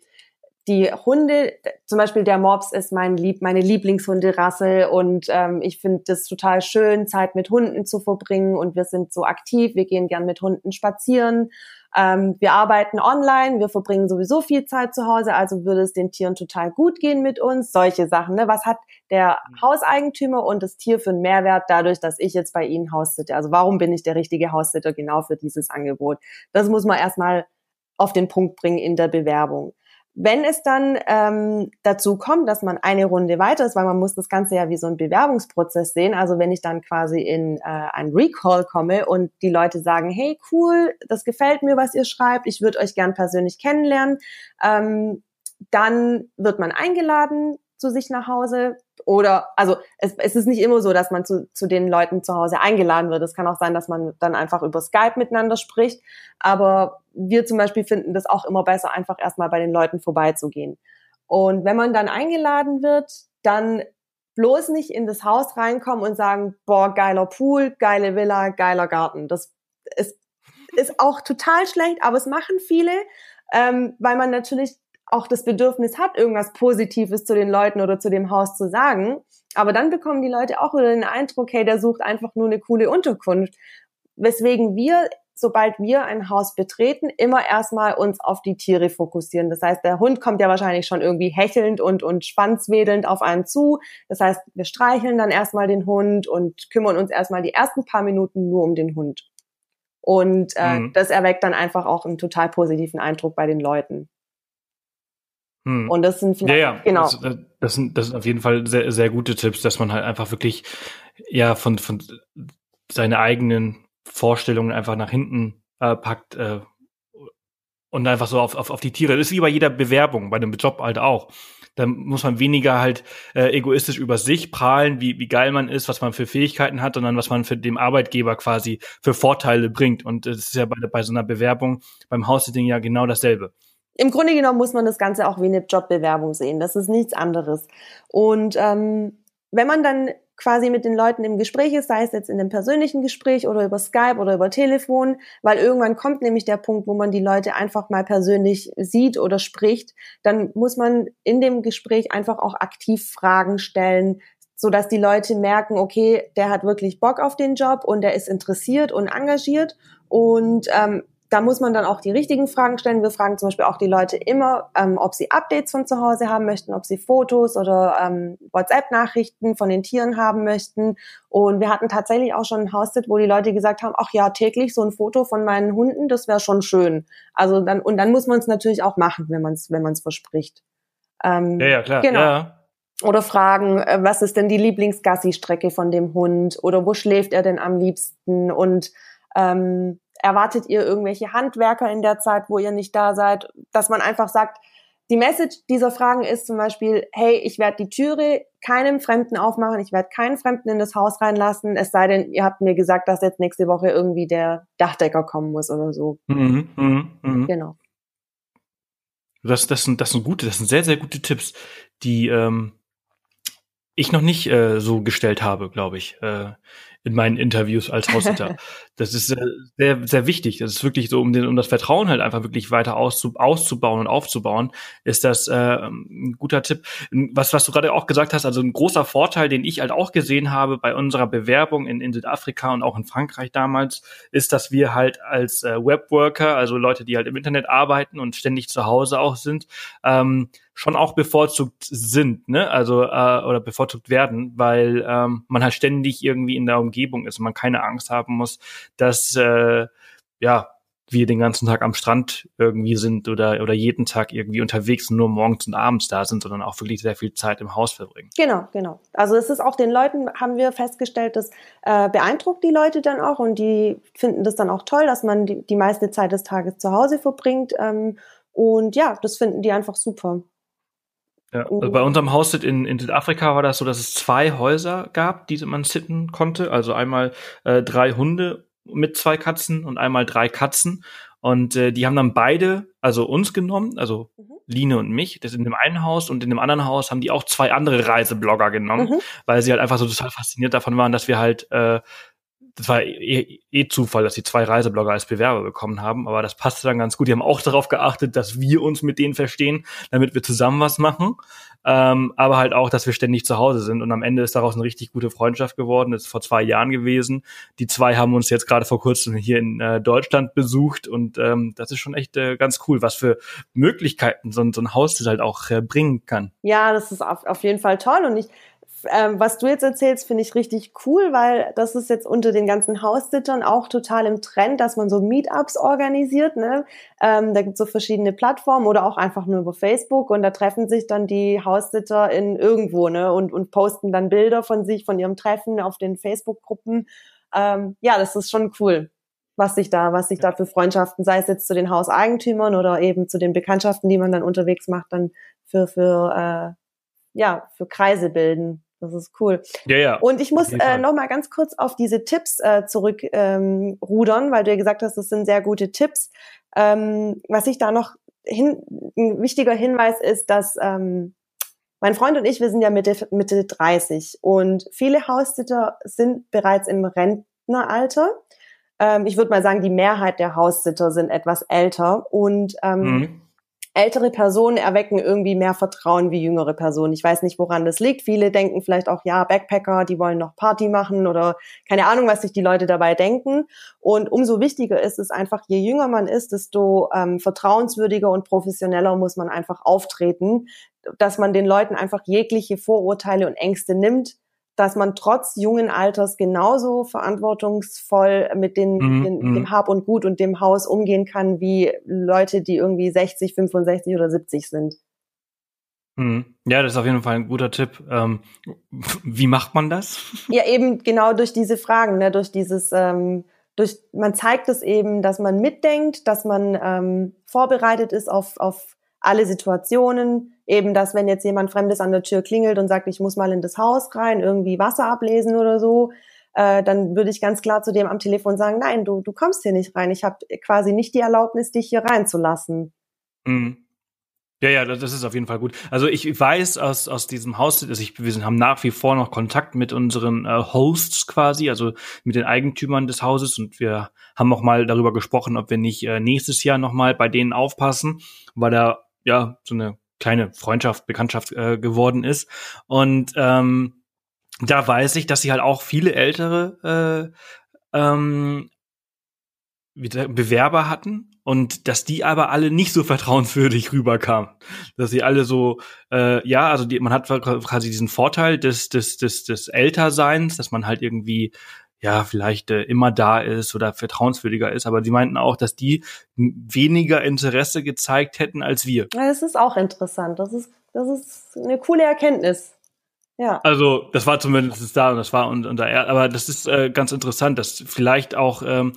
die Hunde, zum Beispiel der Mops ist mein Lieb, meine Lieblingshunderasse und ähm, ich finde das total schön, Zeit mit Hunden zu verbringen und wir sind so aktiv, wir gehen gern mit Hunden spazieren. Ähm, wir arbeiten online, wir verbringen sowieso viel Zeit zu Hause, also würde es den Tieren total gut gehen mit uns. Solche Sachen. Ne? Was hat der mhm. Hauseigentümer und das Tier für einen Mehrwert dadurch, dass ich jetzt bei Ihnen Haussitte? Also warum bin ich der richtige Haussitter genau für dieses Angebot? Das muss man erstmal auf den Punkt bringen in der Bewerbung. Wenn es dann ähm, dazu kommt, dass man eine Runde weiter ist, weil man muss das Ganze ja wie so ein Bewerbungsprozess sehen, also wenn ich dann quasi in äh, ein Recall komme und die Leute sagen, hey cool, das gefällt mir, was ihr schreibt, ich würde euch gern persönlich kennenlernen, ähm, dann wird man eingeladen zu sich nach Hause oder also es, es ist nicht immer so, dass man zu, zu den Leuten zu Hause eingeladen wird. Es kann auch sein, dass man dann einfach über Skype miteinander spricht. Aber wir zum Beispiel finden das auch immer besser, einfach erstmal bei den Leuten vorbeizugehen. Und wenn man dann eingeladen wird, dann bloß nicht in das Haus reinkommen und sagen, boah, geiler Pool, geile Villa, geiler Garten. Das ist, ist auch total schlecht, aber es machen viele, ähm, weil man natürlich auch das Bedürfnis hat, irgendwas Positives zu den Leuten oder zu dem Haus zu sagen. Aber dann bekommen die Leute auch wieder den Eindruck, hey, der sucht einfach nur eine coole Unterkunft. Weswegen wir, sobald wir ein Haus betreten, immer erstmal uns auf die Tiere fokussieren. Das heißt, der Hund kommt ja wahrscheinlich schon irgendwie hechelnd und, und schwanzwedelnd auf einen zu. Das heißt, wir streicheln dann erstmal den Hund und kümmern uns erstmal die ersten paar Minuten nur um den Hund. Und äh, mhm. das erweckt dann einfach auch einen total positiven Eindruck bei den Leuten. Hm. Und das sind vielleicht, ja, ja. genau. Das, das, sind, das sind auf jeden Fall sehr, sehr gute Tipps, dass man halt einfach wirklich ja von, von seine eigenen Vorstellungen einfach nach hinten äh, packt äh, und einfach so auf, auf, auf die Tiere. Das ist wie bei jeder Bewerbung, bei einem Job halt auch. Da muss man weniger halt äh, egoistisch über sich prahlen, wie, wie geil man ist, was man für Fähigkeiten hat, sondern was man für dem Arbeitgeber quasi für Vorteile bringt. Und das ist ja bei, bei so einer Bewerbung beim Haussitting ja genau dasselbe im Grunde genommen muss man das Ganze auch wie eine Jobbewerbung sehen. Das ist nichts anderes. Und ähm, wenn man dann quasi mit den Leuten im Gespräch ist, sei es jetzt in einem persönlichen Gespräch oder über Skype oder über Telefon, weil irgendwann kommt nämlich der Punkt, wo man die Leute einfach mal persönlich sieht oder spricht, dann muss man in dem Gespräch einfach auch aktiv Fragen stellen, so dass die Leute merken, okay, der hat wirklich Bock auf den Job und der ist interessiert und engagiert und ähm, da muss man dann auch die richtigen Fragen stellen. Wir fragen zum Beispiel auch die Leute immer, ähm, ob sie Updates von zu Hause haben möchten, ob sie Fotos oder ähm, WhatsApp-Nachrichten von den Tieren haben möchten. Und wir hatten tatsächlich auch schon ein Haussitz, wo die Leute gesagt haben, ach ja, täglich so ein Foto von meinen Hunden, das wäre schon schön. Also dann, und dann muss man es natürlich auch machen, wenn man es wenn man's verspricht. Ähm, ja, ja, klar. Genau. Ja. Oder fragen, äh, was ist denn die Lieblingsgassi-Strecke von dem Hund? Oder wo schläft er denn am liebsten? Und ähm, erwartet ihr irgendwelche Handwerker in der Zeit, wo ihr nicht da seid? Dass man einfach sagt, die Message dieser Fragen ist zum Beispiel, hey, ich werde die Türe keinem Fremden aufmachen, ich werde keinen Fremden in das Haus reinlassen, es sei denn, ihr habt mir gesagt, dass jetzt nächste Woche irgendwie der Dachdecker kommen muss oder so. Mhm, mh, mh. Genau. Das, das, sind, das sind gute, das sind sehr, sehr gute Tipps, die, ähm, ich noch nicht äh, so gestellt habe, glaube ich. Äh, in meinen Interviews als Haussitter. das ist äh, sehr, sehr wichtig. Das ist wirklich so, um, den, um das Vertrauen halt einfach wirklich weiter auszu, auszubauen und aufzubauen, ist das äh, ein guter Tipp. Was, was du gerade auch gesagt hast, also ein großer Vorteil, den ich halt auch gesehen habe bei unserer Bewerbung in, in Südafrika und auch in Frankreich damals, ist, dass wir halt als äh, Webworker, also Leute, die halt im Internet arbeiten und ständig zu Hause auch sind, ähm, schon auch bevorzugt sind, ne? Also äh, oder bevorzugt werden, weil ähm, man halt ständig irgendwie in der Umgebung ist und man keine Angst haben muss, dass äh, ja wir den ganzen Tag am Strand irgendwie sind oder oder jeden Tag irgendwie unterwegs und nur morgens und abends da sind, sondern auch wirklich sehr viel Zeit im Haus verbringen. Genau, genau. Also es ist auch den Leuten, haben wir festgestellt, das äh, beeindruckt die Leute dann auch und die finden das dann auch toll, dass man die, die meiste Zeit des Tages zu Hause verbringt. Ähm, und ja, das finden die einfach super. Ja, also bei unserem Haussit in, in Südafrika war das so, dass es zwei Häuser gab, die man sitten konnte. Also einmal äh, drei Hunde mit zwei Katzen und einmal drei Katzen. Und äh, die haben dann beide, also uns genommen, also mhm. Line und mich, das in dem einen Haus und in dem anderen Haus haben die auch zwei andere Reiseblogger genommen, mhm. weil sie halt einfach so total fasziniert davon waren, dass wir halt äh, das war eh, eh Zufall, dass die zwei Reiseblogger als Bewerber bekommen haben, aber das passte dann ganz gut. Die haben auch darauf geachtet, dass wir uns mit denen verstehen, damit wir zusammen was machen, ähm, aber halt auch, dass wir ständig zu Hause sind. Und am Ende ist daraus eine richtig gute Freundschaft geworden. Das ist vor zwei Jahren gewesen. Die zwei haben uns jetzt gerade vor kurzem hier in äh, Deutschland besucht und ähm, das ist schon echt äh, ganz cool, was für Möglichkeiten so, so ein Haus das halt auch äh, bringen kann. Ja, das ist auf, auf jeden Fall toll und ich ähm, was du jetzt erzählst, finde ich richtig cool, weil das ist jetzt unter den ganzen Haussittern auch total im Trend, dass man so Meetups organisiert. Ne? Ähm, da gibt es so verschiedene Plattformen oder auch einfach nur über Facebook und da treffen sich dann die Haussitter in irgendwo ne? und, und posten dann Bilder von sich, von ihrem Treffen auf den Facebook-Gruppen. Ähm, ja, das ist schon cool was sich da, was sich da für Freundschaften, sei es jetzt zu den Hauseigentümern oder eben zu den Bekanntschaften, die man dann unterwegs macht, dann für für äh, ja für Kreise bilden. Das ist cool. Ja, ja. Und ich muss äh, noch mal ganz kurz auf diese Tipps äh, zurück ähm, rudern, weil du ja gesagt hast, das sind sehr gute Tipps. Ähm, was ich da noch hin, ein wichtiger Hinweis ist, dass ähm, mein Freund und ich, wir sind ja Mitte, Mitte 30 und viele Haussitter sind bereits im Rentneralter. Ähm, ich würde mal sagen, die Mehrheit der Haussitter sind etwas älter und ähm, mhm ältere Personen erwecken irgendwie mehr Vertrauen wie jüngere Personen. Ich weiß nicht, woran das liegt. Viele denken vielleicht auch, ja, Backpacker, die wollen noch Party machen oder keine Ahnung, was sich die Leute dabei denken. Und umso wichtiger ist es einfach, je jünger man ist, desto ähm, vertrauenswürdiger und professioneller muss man einfach auftreten, dass man den Leuten einfach jegliche Vorurteile und Ängste nimmt dass man trotz jungen Alters genauso verantwortungsvoll mit den, mhm, den, mhm. dem Hab und Gut und dem Haus umgehen kann, wie Leute, die irgendwie 60, 65 oder 70 sind. Mhm. Ja, das ist auf jeden Fall ein guter Tipp. Ähm, wie macht man das? Ja, eben genau durch diese Fragen, ne, durch dieses, ähm, durch, man zeigt es eben, dass man mitdenkt, dass man ähm, vorbereitet ist auf, auf alle Situationen, eben, dass wenn jetzt jemand Fremdes an der Tür klingelt und sagt, ich muss mal in das Haus rein, irgendwie Wasser ablesen oder so, äh, dann würde ich ganz klar zu dem am Telefon sagen, nein, du, du kommst hier nicht rein. Ich habe quasi nicht die Erlaubnis, dich hier reinzulassen. Mhm. Ja, ja, das ist auf jeden Fall gut. Also ich weiß aus, aus diesem Haus, also ich, wir haben nach wie vor noch Kontakt mit unseren äh, Hosts quasi, also mit den Eigentümern des Hauses und wir haben auch mal darüber gesprochen, ob wir nicht äh, nächstes Jahr noch mal bei denen aufpassen, weil da ja so eine kleine Freundschaft, Bekanntschaft äh, geworden ist. Und ähm, da weiß ich, dass sie halt auch viele ältere äh, ähm, Bewerber hatten und dass die aber alle nicht so vertrauenswürdig rüberkamen. Dass sie alle so, äh, ja, also die, man hat quasi diesen Vorteil des, des, des, des Älterseins, dass man halt irgendwie ja, vielleicht äh, immer da ist oder vertrauenswürdiger ist. Aber sie meinten auch, dass die weniger Interesse gezeigt hätten als wir. Ja, das ist auch interessant. Das ist, das ist eine coole Erkenntnis. Ja. Also, das war zumindest da und das war unter, unter aber das ist äh, ganz interessant, dass vielleicht auch ähm,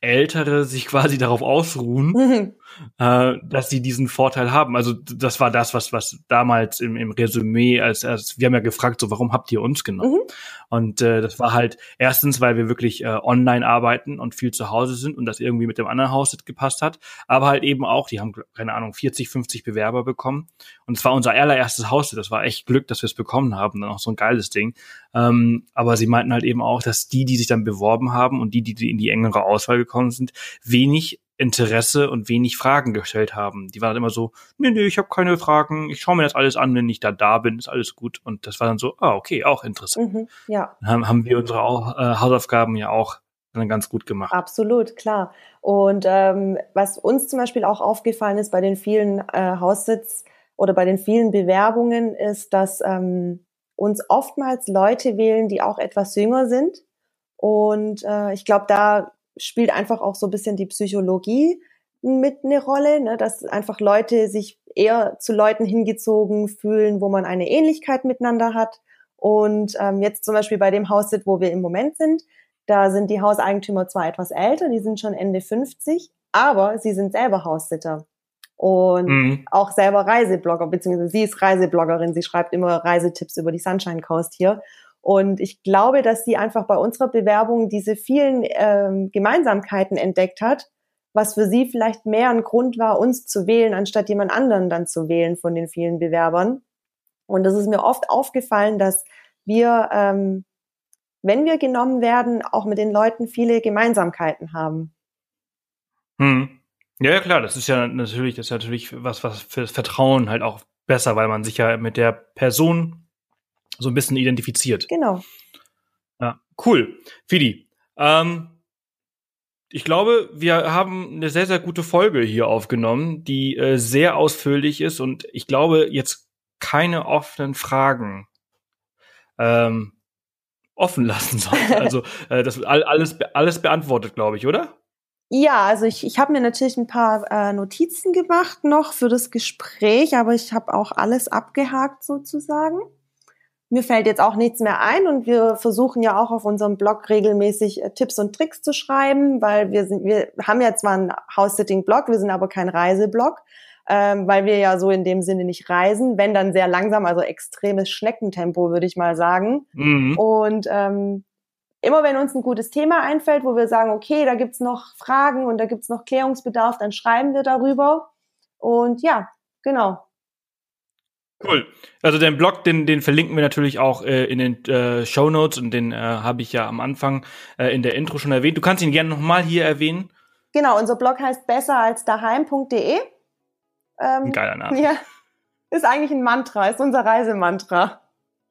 Ältere sich quasi darauf ausruhen äh, dass sie diesen Vorteil haben. Also das war das, was was damals im, im Resümee als, als wir haben ja gefragt, so warum habt ihr uns genommen? Mhm. Und äh, das war halt erstens, weil wir wirklich äh, online arbeiten und viel zu Hause sind und das irgendwie mit dem anderen Haus gepasst hat, aber halt eben auch, die haben keine Ahnung 40, 50 Bewerber bekommen und es war unser allererstes Haus. Das war echt Glück, dass wir es bekommen haben, dann auch so ein geiles Ding. Ähm, aber sie meinten halt eben auch, dass die, die sich dann beworben haben und die, die in die engere Auswahl gekommen sind, wenig Interesse und wenig Fragen gestellt haben. Die waren halt immer so, nee, nee, ich habe keine Fragen, ich schaue mir das alles an, wenn ich da da bin, ist alles gut. Und das war dann so, ah, okay, auch interessant. Mhm, ja. Dann haben, wir unsere äh, Hausaufgaben ja auch dann ganz gut gemacht. Absolut, klar. Und ähm, was uns zum Beispiel auch aufgefallen ist bei den vielen äh, Haussitz oder bei den vielen Bewerbungen, ist, dass ähm, uns oftmals Leute wählen, die auch etwas jünger sind. Und äh, ich glaube, da spielt einfach auch so ein bisschen die Psychologie mit eine Rolle, ne? dass einfach Leute sich eher zu Leuten hingezogen fühlen, wo man eine Ähnlichkeit miteinander hat. Und ähm, jetzt zum Beispiel bei dem Haussitz, wo wir im Moment sind, da sind die Hauseigentümer zwar etwas älter, die sind schon Ende 50, aber sie sind selber Haussitter und mhm. auch selber Reiseblogger, beziehungsweise sie ist Reisebloggerin, sie schreibt immer Reisetipps über die Sunshine Coast hier und ich glaube, dass sie einfach bei unserer Bewerbung diese vielen ähm, Gemeinsamkeiten entdeckt hat, was für sie vielleicht mehr ein Grund war, uns zu wählen, anstatt jemand anderen dann zu wählen von den vielen Bewerbern. Und das ist mir oft aufgefallen, dass wir, ähm, wenn wir genommen werden, auch mit den Leuten viele Gemeinsamkeiten haben. Hm. Ja, ja, klar, das ist ja natürlich, das ist natürlich was, was für das Vertrauen halt auch besser, weil man sich ja mit der Person so ein bisschen identifiziert. Genau. Ja, cool. Fidi, ähm, ich glaube, wir haben eine sehr, sehr gute Folge hier aufgenommen, die äh, sehr ausführlich ist und ich glaube, jetzt keine offenen Fragen ähm, offen lassen soll. Also äh, das wird alles, alles beantwortet, glaube ich, oder? Ja, also ich, ich habe mir natürlich ein paar äh, Notizen gemacht noch für das Gespräch, aber ich habe auch alles abgehakt sozusagen. Mir fällt jetzt auch nichts mehr ein und wir versuchen ja auch auf unserem Blog regelmäßig äh, Tipps und Tricks zu schreiben, weil wir sind, wir haben ja zwar einen House-Sitting-Blog, wir sind aber kein Reiseblog, ähm, weil wir ja so in dem Sinne nicht reisen, wenn dann sehr langsam, also extremes Schneckentempo, würde ich mal sagen. Mhm. Und ähm, immer wenn uns ein gutes Thema einfällt, wo wir sagen, okay, da gibt's noch Fragen und da gibt's noch Klärungsbedarf, dann schreiben wir darüber. Und ja, genau. Cool. Also den Blog, den, den verlinken wir natürlich auch äh, in den äh, Show Notes und den äh, habe ich ja am Anfang äh, in der Intro schon erwähnt. Du kannst ihn gerne nochmal hier erwähnen. Genau, unser Blog heißt besser als daheim.de. Ähm, Geiler Name. Ja, ist eigentlich ein Mantra, ist unser Reisemantra.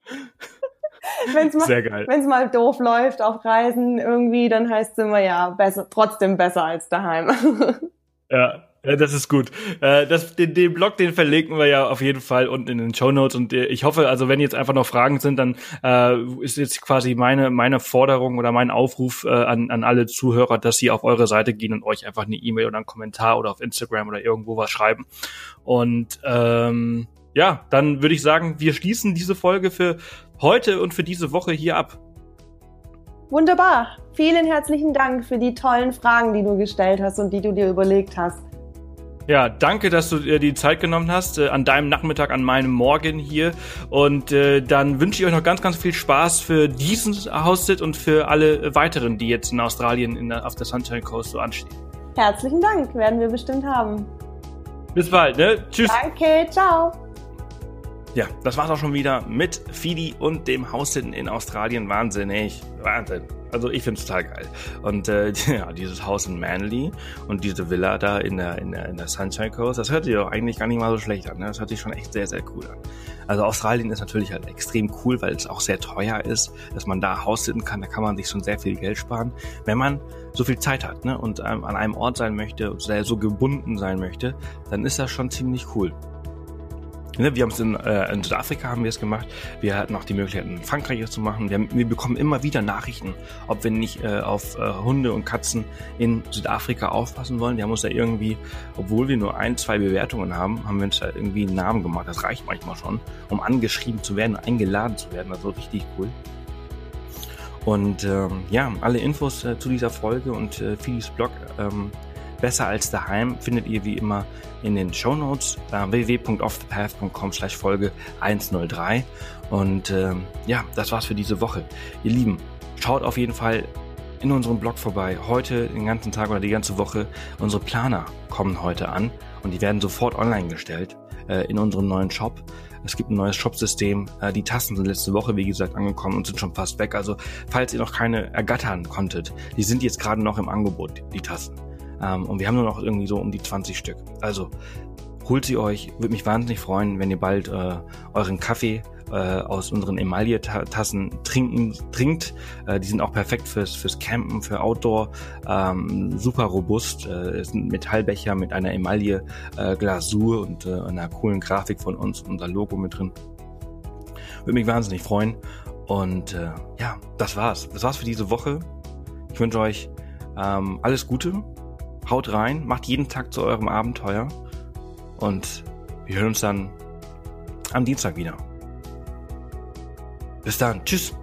wenn's mal, Sehr geil. Wenn es mal doof läuft auf Reisen irgendwie, dann heißt es immer ja besser, trotzdem besser als daheim. ja, das ist gut. Äh, das, den, den Blog, den verlinken wir ja auf jeden Fall unten in den Show Notes. Und äh, ich hoffe, also wenn jetzt einfach noch Fragen sind, dann äh, ist jetzt quasi meine meine Forderung oder mein Aufruf äh, an, an alle Zuhörer, dass sie auf eure Seite gehen und euch einfach eine E-Mail oder einen Kommentar oder auf Instagram oder irgendwo was schreiben. Und ähm, ja, dann würde ich sagen, wir schließen diese Folge für heute und für diese Woche hier ab. Wunderbar. Vielen herzlichen Dank für die tollen Fragen, die du gestellt hast und die du dir überlegt hast. Ja, danke, dass du dir die Zeit genommen hast, äh, an deinem Nachmittag, an meinem Morgen hier. Und äh, dann wünsche ich euch noch ganz, ganz viel Spaß für diesen Haussit und für alle weiteren, die jetzt in Australien in der, auf der Sunshine Coast so anstehen. Herzlichen Dank, werden wir bestimmt haben. Bis bald, ne? Tschüss. Danke, ciao. Ja, das war's auch schon wieder mit Fidi und dem Haussitten in Australien. Wahnsinnig. Wahnsinn. Also ich finde es total geil. Und äh, ja, dieses Haus in Manly und diese Villa da in der, in der, in der Sunshine Coast, das hört sich doch eigentlich gar nicht mal so schlecht an. Ne? Das hört sich schon echt sehr, sehr cool an. Also Australien ist natürlich halt extrem cool, weil es auch sehr teuer ist, dass man da Haussitten kann. Da kann man sich schon sehr viel Geld sparen, wenn man so viel Zeit hat ne? und ähm, an einem Ort sein möchte und so gebunden sein möchte, dann ist das schon ziemlich cool. Ne, wir haben es in, äh, in Südafrika haben wir es gemacht. Wir hatten auch die Möglichkeit, in Frankreich es zu machen. Wir, haben, wir bekommen immer wieder Nachrichten, ob wir nicht äh, auf äh, Hunde und Katzen in Südafrika aufpassen wollen. Wir haben uns da irgendwie, obwohl wir nur ein, zwei Bewertungen haben, haben wir uns da irgendwie einen Namen gemacht. Das reicht manchmal schon, um angeschrieben zu werden, eingeladen zu werden. Also richtig cool. Und ähm, ja, alle Infos äh, zu dieser Folge und äh, Philips Blog ähm, Besser als daheim findet ihr wie immer in den Show Notes äh, www.offthepath.com slash Folge 103. Und ähm, ja, das war's für diese Woche. Ihr Lieben, schaut auf jeden Fall in unserem Blog vorbei. Heute den ganzen Tag oder die ganze Woche. Unsere Planer kommen heute an und die werden sofort online gestellt äh, in unserem neuen Shop. Es gibt ein neues Shopsystem. Äh, die Tassen sind letzte Woche, wie gesagt, angekommen und sind schon fast weg. Also, falls ihr noch keine ergattern konntet, die sind jetzt gerade noch im Angebot, die Tassen. Ähm, und wir haben nur noch irgendwie so um die 20 Stück. Also, holt sie euch. Würde mich wahnsinnig freuen, wenn ihr bald äh, euren Kaffee äh, aus unseren Emaille-Tassen trinken, trinkt. Äh, die sind auch perfekt fürs, fürs Campen, für Outdoor. Ähm, super robust. Äh, es sind Metallbecher mit einer Emaille-Glasur und äh, einer coolen Grafik von uns, unser Logo mit drin. Würde mich wahnsinnig freuen. Und äh, ja, das war's. Das war's für diese Woche. Ich wünsche euch ähm, alles Gute. Haut rein, macht jeden Tag zu eurem Abenteuer. Und wir hören uns dann am Dienstag wieder. Bis dann. Tschüss.